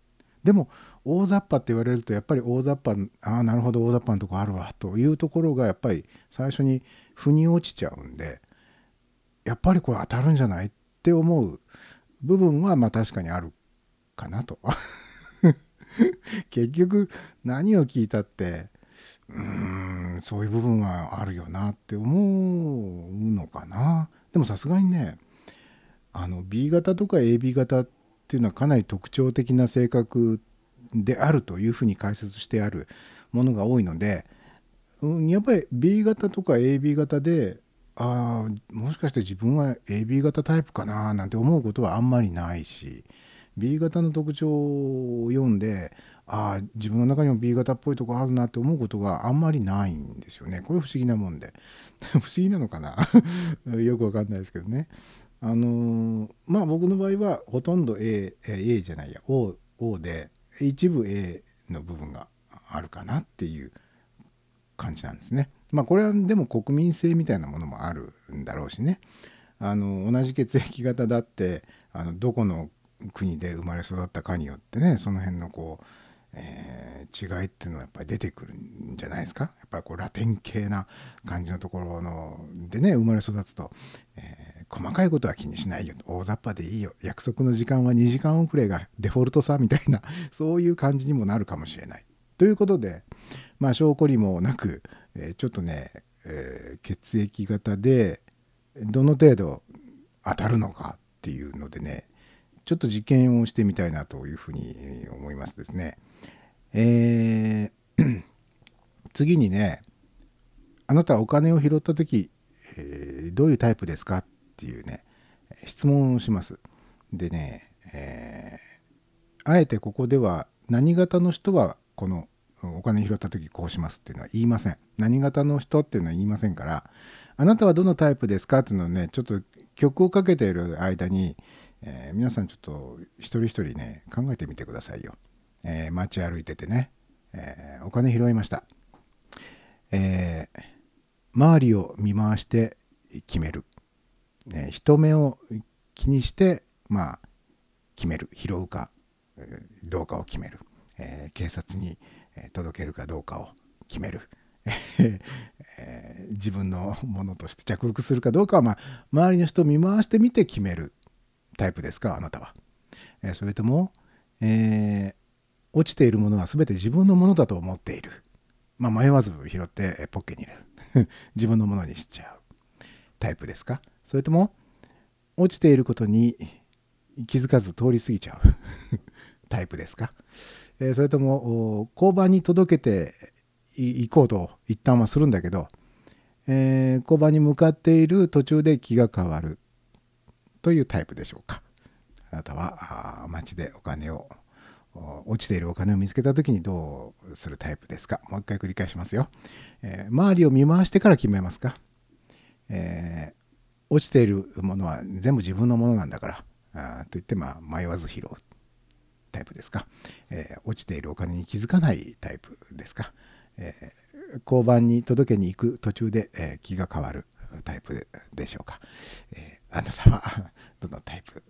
でも大雑把って言われるとやっぱり大雑把ああなるほど大雑把なとこあるわというところがやっぱり最初に腑に落ちちゃうんでやっぱりこれ当たるんじゃないって思う部分はまあ確かにあるかなと。結局何を聞いたってうーんそういう部分はあるよなって思うのかな。でもさすがにねあの B 型とか AB 型っていうのはかなり特徴的な性格であるというふうに解説してあるものが多いので、うん、やっぱり B 型とか AB 型でああもしかして自分は AB 型タイプかななんて思うことはあんまりないし B 型の特徴を読んでああ自分の中にも B 型っぽいとこあるなって思うことがあんまりないんですよね。これ不思議なもんで。不思議なのかな？よくわかんないですけどね。あのーまあ僕の場合はほとんど A, A じゃないや O, o で一部 A の部分があるかなっていう感じなんですね。まあこれはでも国民性みたいなものもあるんだろうしねあの同じ血液型だってあのどこの国で生まれ育ったかによってねその辺のこう、えー違いっていうのはやっぱり出てくるんじゃないですかやっぱりこうラテン系な感じのところのでね生まれ育つと、えー細かいことは気にしないよ大雑把でいいよ約束の時間は2時間遅れがデフォルトさみたいな そういう感じにもなるかもしれない。ということでまあ証拠りもなく、えーちょっとね、えー血液型でどの程度当たるのかっていうのでねちょっと実験をしてみたいなというふうに思いますですね。えー 次にねあなたはお金を拾った時、えーどういうタイプですかっていうね質問をします。でね、えーあえてここでは何型の人はこのお金拾った時こうしますっていうのは言いません。何型の人っていうのは言いませんからあなたはどのタイプですかっていうのをねちょっと曲をかけている間に、えー皆さんちょっと一人一人ね考えてみてくださいよ。えー街歩いててね、えーお金拾いました。えー周りを見回して決める、ね、人目を気にしてまあ決める。拾うかどうかを決める、えー警察にえ届けるかどうかを決める、えー自分のものとして着服するかどうかは、まあ、周りの人を見回してみて決めるタイプですかあなたは、えーそれとも、え落ちているものは全て自分のものだと思っている。まあ、迷わず拾ってポッケに入れる。自分のものにしちゃうタイプですか？それとも落ちていることに気づかず通り過ぎちゃう タイプですか、えそれとも交番に届けてい行こうと一旦はするんだけど、えー交番に向かっている途中で気が変わるというタイプでしょうか？あなたは街でお金を落ちているお金を見つけた時にどうするタイプですか？もう一回繰り返しますよ、えー周りを見回してから決めますか、えー落ちているものは全部自分のものなんだからあといってまあ迷わず拾うタイプですか、えー落ちているお金に気づかないタイプですか、えー交番に届けに行く途中で、えー気が変わるタイプでしょうか、えあなたは どのタイプ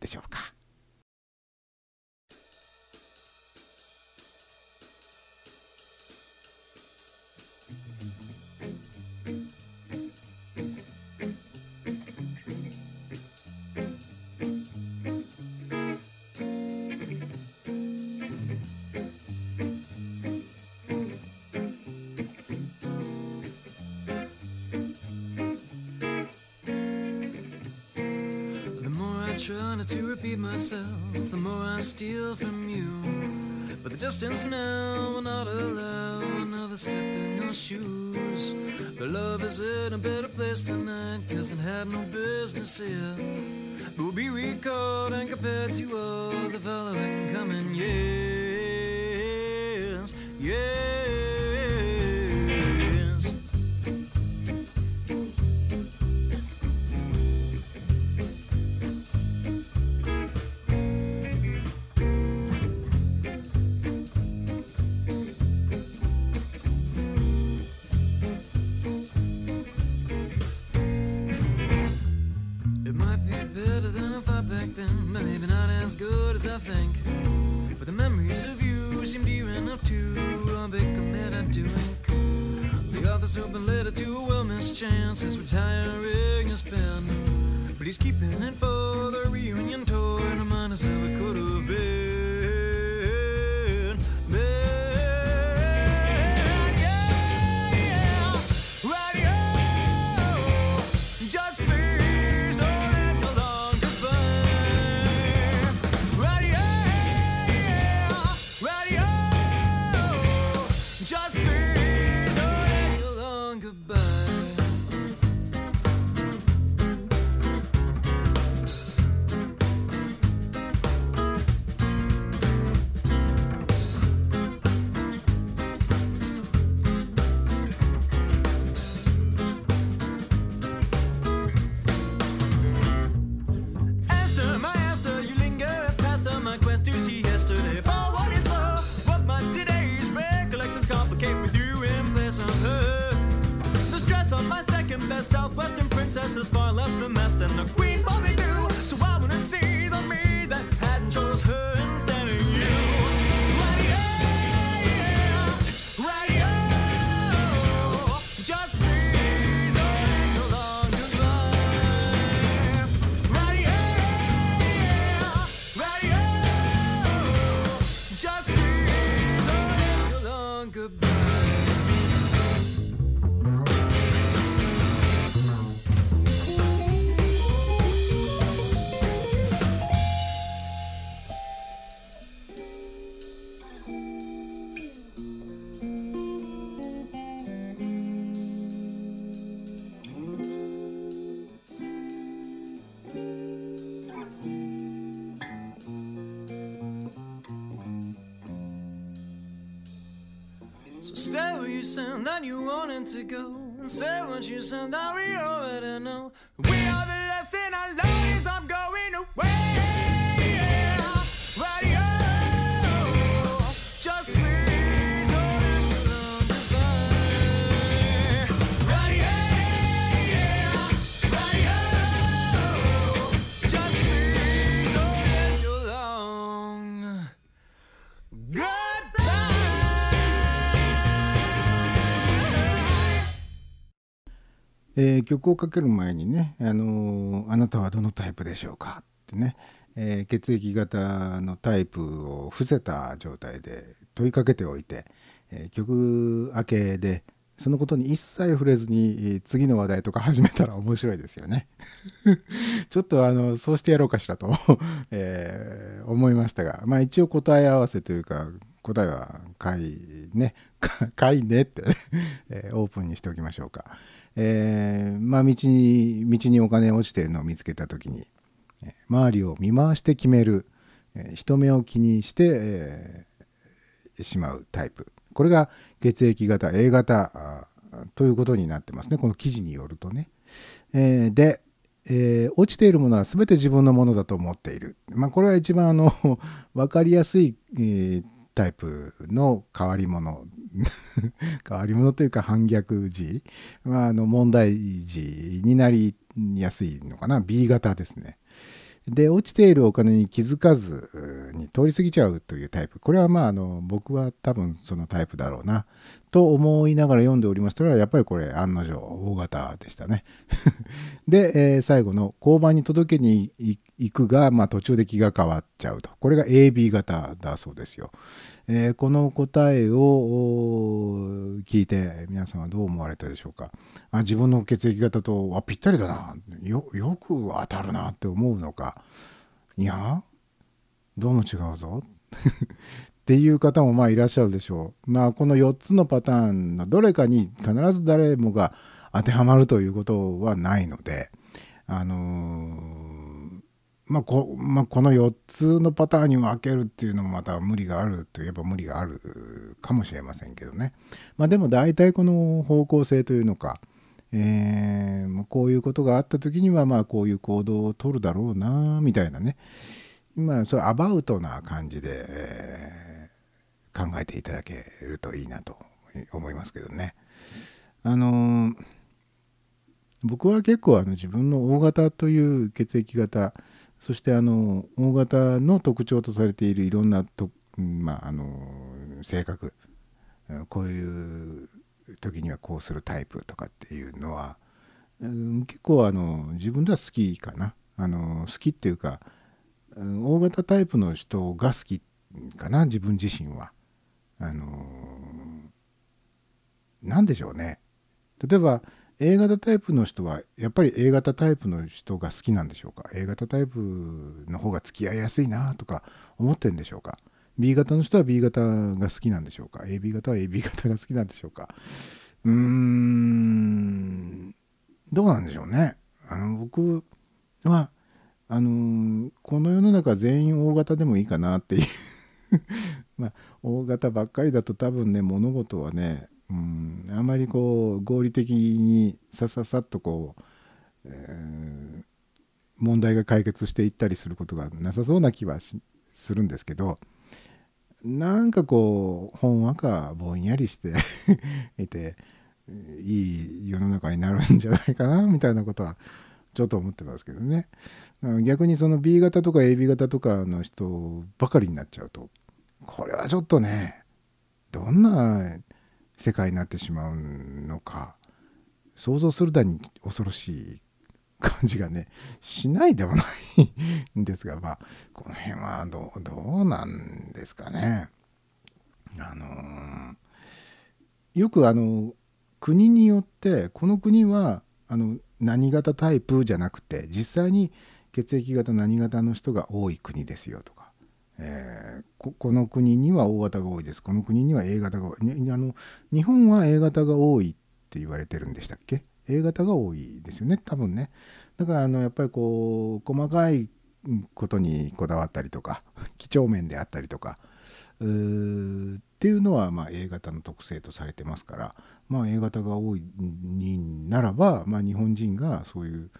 でしょうか。Try not to repeat myself, the more I steal from you. But the distance now will not allow another step in your shoes. But love is in a better place tonight, cause it had no business here. But we'll be recalled and compared to all the following coming years. Years. As good as I think. But the memories of you seem dear enough to I'll committed to ink. The author's open letter to a well-missed chance is retiring his pen. But he's keeping it for the reunion tour and remind us how it could have. Been. Goodbye. Said that you wanted to go, and say what you said that we already えー曲をかける前にね、あのーあなたはどのタイプでしょうか?」ってね、えー血液型のタイプを伏せた状態で問いかけておいて、えー曲明けでそのことに一切触れずにえー次の話題とか始めたら面白いですよね。ちょっとあのそうしてやろうかしらと、えー思いましたがまあ一応答え合わせというか答えは「かいね」か「かいね」って、えーオープンにしておきましょうか。えーまあ道に道にお金落ちてるのを見つけた時に周りを見回して決めるえ人目を気にして、えーしまうタイプこれが血液型 A 型ということになってますねこの記事によるとね。えーで、えー落ちているものは全て自分のものだと思っている。まあ、これは一番あの 分かりやすい、えータイプの変わり者 変わり者というか反逆児、まあ、あの問題児になりやすいのかな B 型ですね。で落ちているお金に気づかずに通り過ぎちゃうというタイプこれはまああの僕は多分そのタイプだろうなと思いながら読んでおりましたがやっぱりこれ案の定大型でしたね。で、えー最後の交番に届けに行くが、まあ、途中で気が変わっちゃうとこれが AB 型だそうですよ。えーこの答えを聞いて皆さんはどう思われたでしょうか？あ自分の血液型とあぴったりだな。よよく当たるなって思うのか。いやどうも違うぞ。っていう方もまあいらっしゃるでしょう。まあこの4つのパターンのどれかに必ず誰もが当てはまるということはないのであのーまあこまあ、この4つのパターンに分けるっていうのもまた無理があるといえば無理があるかもしれませんけどね。まあでも大体この方向性というのか、えーまあこういうことがあった時にはまあこういう行動を取るだろうなみたいなねまあそうアバウトな感じで、えー考えていただけるといいなと思いますけどね。あのー僕は結構あの自分の O 型という血液型そしてあの O 型の特徴とされているいろんなと、まあ、あの性格。こういう時にはこうするタイプとかっていうのは、結構あの自分では好きかな。あの好きっていうかうん O 型タイプの人が好きかな自分自身は。あのなんでしょうね。例えば A 型タイプの人はやっぱり A 型タイプの人が好きなんでしょうか？A 型タイプの方が付き合いやすいなとか思ってるんでしょうか？B 型の人は B 型が好きなんでしょうか？AB 型は AB 型が好きなんでしょうか？うーんどうなんでしょうね。あの僕はあのこの世の中全員 O 型でもいいかなっていう。まあ O 型ばっかりだと多分ね物事はねうん。あまりこう合理的にさささっとこう、えー問題が解決していったりすることがなさそうな気はするんですけどなんかこうほんわかぼんやりして いていい世の中になるんじゃないかなみたいなことはちょっと思ってますけどね。逆にその B 型とか AB 型とかの人ばかりになっちゃうとこれはちょっとねどんな世界になってしまうのか想像するだに恐ろしい感じがねしないでもないんですがまあこの辺はどうどうなんですかね。あのーよくあの国によってこの国はあの何型タイプじゃなくて実際に血液型何型の人が多い国ですよとか、えーここの国には O 型が多いです。この国には A 型が多い。あの日本は A 型が多いって言われてるんでしたっけ？A 型が多いですよね多分ね。だからあのやっぱりこう細かいことにこだわったりとか几帳面であったりとかっていうのはまあ A 型の特性とされてますからまあ A 型が多いにならば、まあ、日本人がそういう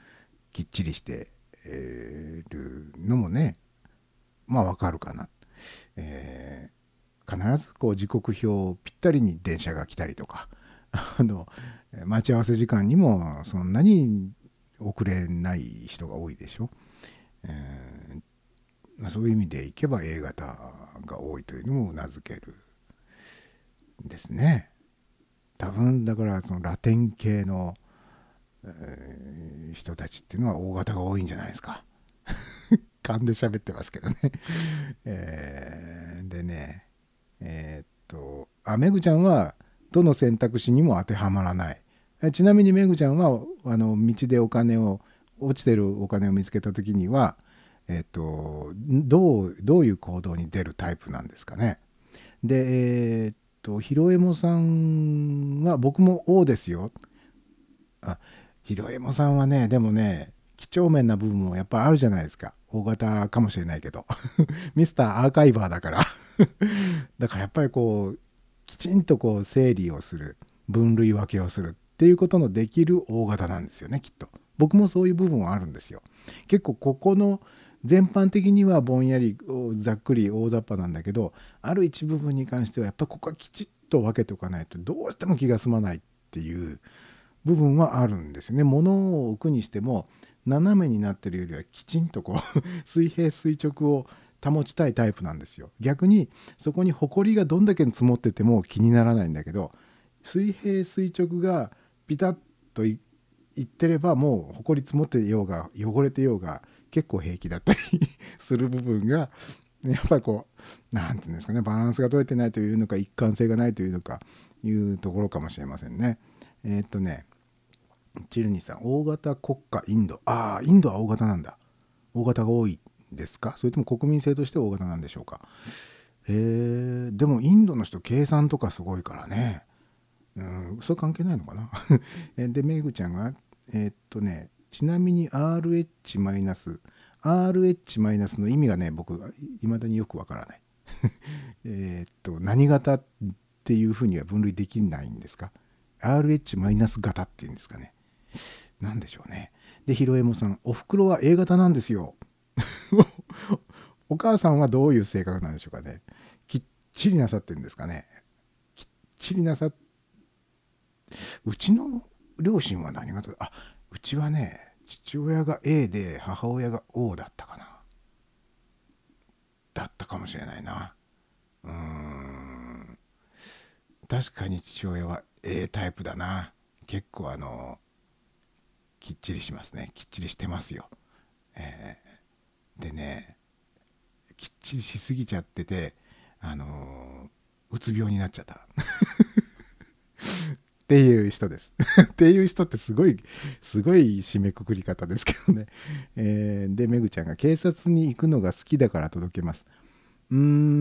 きっちりしてえーるのもねまあわかるかな、えー必ずこう時刻表ぴったりに電車が来たりとか あの待ち合わせ時間にもそんなに遅れない人が多いでしょ。えーまあ、そういう意味でいけば A 型が多いというのもうなずけるですね。多分だからそのラテン系の、えー人たちっていうのは O 型が多いんじゃないですか。噛んで喋ってますけどね。えーでねえーっとあめぐちゃんはどの選択肢にも当てはまらない。ちなみにめぐちゃんはあの道でお金を落ちてるお金を見つけた時には、えっとどうどういう行動に出るタイプなんですかね。でえーっとひろえもさんは僕も O ですよ。あひろえもさんはねでもね几帳面な部分もやっぱあるじゃないですか。大型かもしれないけど。ミスターアーカイバーだから。だからやっぱりこうきちんとこう整理をする分類分けをするっていうことのできる大型なんですよねきっと。僕もそういう部分はあるんですよ。結構ここの全般的にはぼんやりざっくり大雑把なんだけどある一部分に関してはやっぱここはきちっと分けておかないとどうしても気が済まないっていう部分はあるんですよね。物を置くにしても斜めになってるよりはきちんとこう 水平垂直を保ちたいタイプなんですよ逆にそこにホコリがどんだけ積もってても気にならないんだけど水平垂直がピタッといってればもうホコリ積もってようが汚れてようが結構平気だったりする部分がやっぱりこう何て言うんですかねバランスが取れてないというのか一貫性がないというのかいうところかもしれませんね。えーっとねチルニーさん大型国家インド。ああインドは大型なんだ。大型が多いですか？それとも国民性として大型なんでしょうか？へえでもインドの人計算とかすごいからね。うんそれ関係ないのかな？でメグちゃんがえーっとねちなみに RH マイナス RH マイナスの意味がね僕いまだによくわからない。えっと何型っていうふうには分類できないんですか？RH マイナス型っていうんですかね。なんでしょうね。でひろえもさんおふくろは A 型なんですよ。お母さんはどういう性格なんでしょうかね。きっちりなさってるんですかね。きっちりなさうちの両親は何型あうちはね父親が A で母親が O だったかな。だったかもしれないな。うーん。確かに父親は A タイプだな。結構あのきっちりしますね。きっちりしてますよ、えーでねきっちりしすぎちゃっててあのーうつ病になっちゃった。っていう人です。っていう人ってすごいすごい締めくくり方ですけどね、えーでめぐちゃんが警察に行くのが好きだから届けます。うー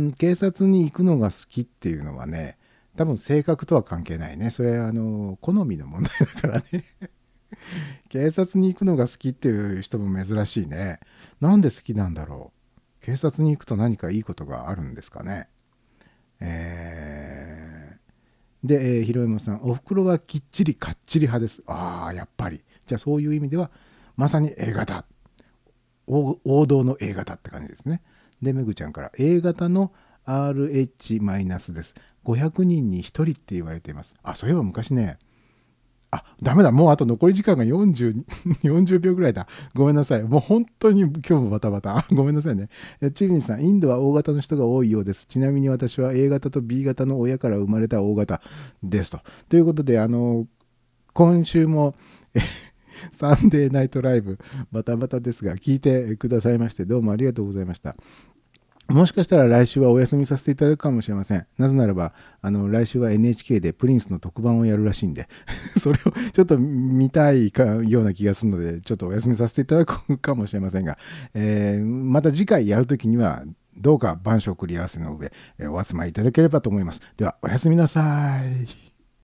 ん警察に行くのが好きっていうのはね多分性格とは関係ないね。それはあの好みの問題だからね。警察に行くのが好きっていう人も珍しいね。なんで好きなんだろう。警察に行くと何かいいことがあるんですかね。えーで、えー、ひろえもさんおふくろはきっちりかっちり派です。ああやっぱり。じゃあそういう意味ではまさに A 型。王王道の A 型って感じですね。でめぐちゃんから A 型の RH マイナスです。500人に1人って言われています。あそういえば昔ねあ、ダメだ。もうあと残り時間が40、40秒ぐらいだ。ごめんなさい。もう本当に今日もバタバタ。ごめんなさいね。チルニさん、インドは O 型の人が多いようです。ちなみに私は A 型と B 型の親から生まれた O 型ですと。ということで、あの、今週も、サンデーナイトライブ、バタバタですが、聞いてくださいまして、どうもありがとうございました。もしかしたら来週はお休みさせていただくかもしれません。なぜならば、あの、来週は NHK でプリンスの特番をやるらしいんで、それをちょっと見たいかような気がするので、ちょっとお休みさせていただくかもしれませんが、えーまた次回やるときには、どうか晩鐘繰り合わせの上、えーお集まりいただければと思います。では、おやすみなさい。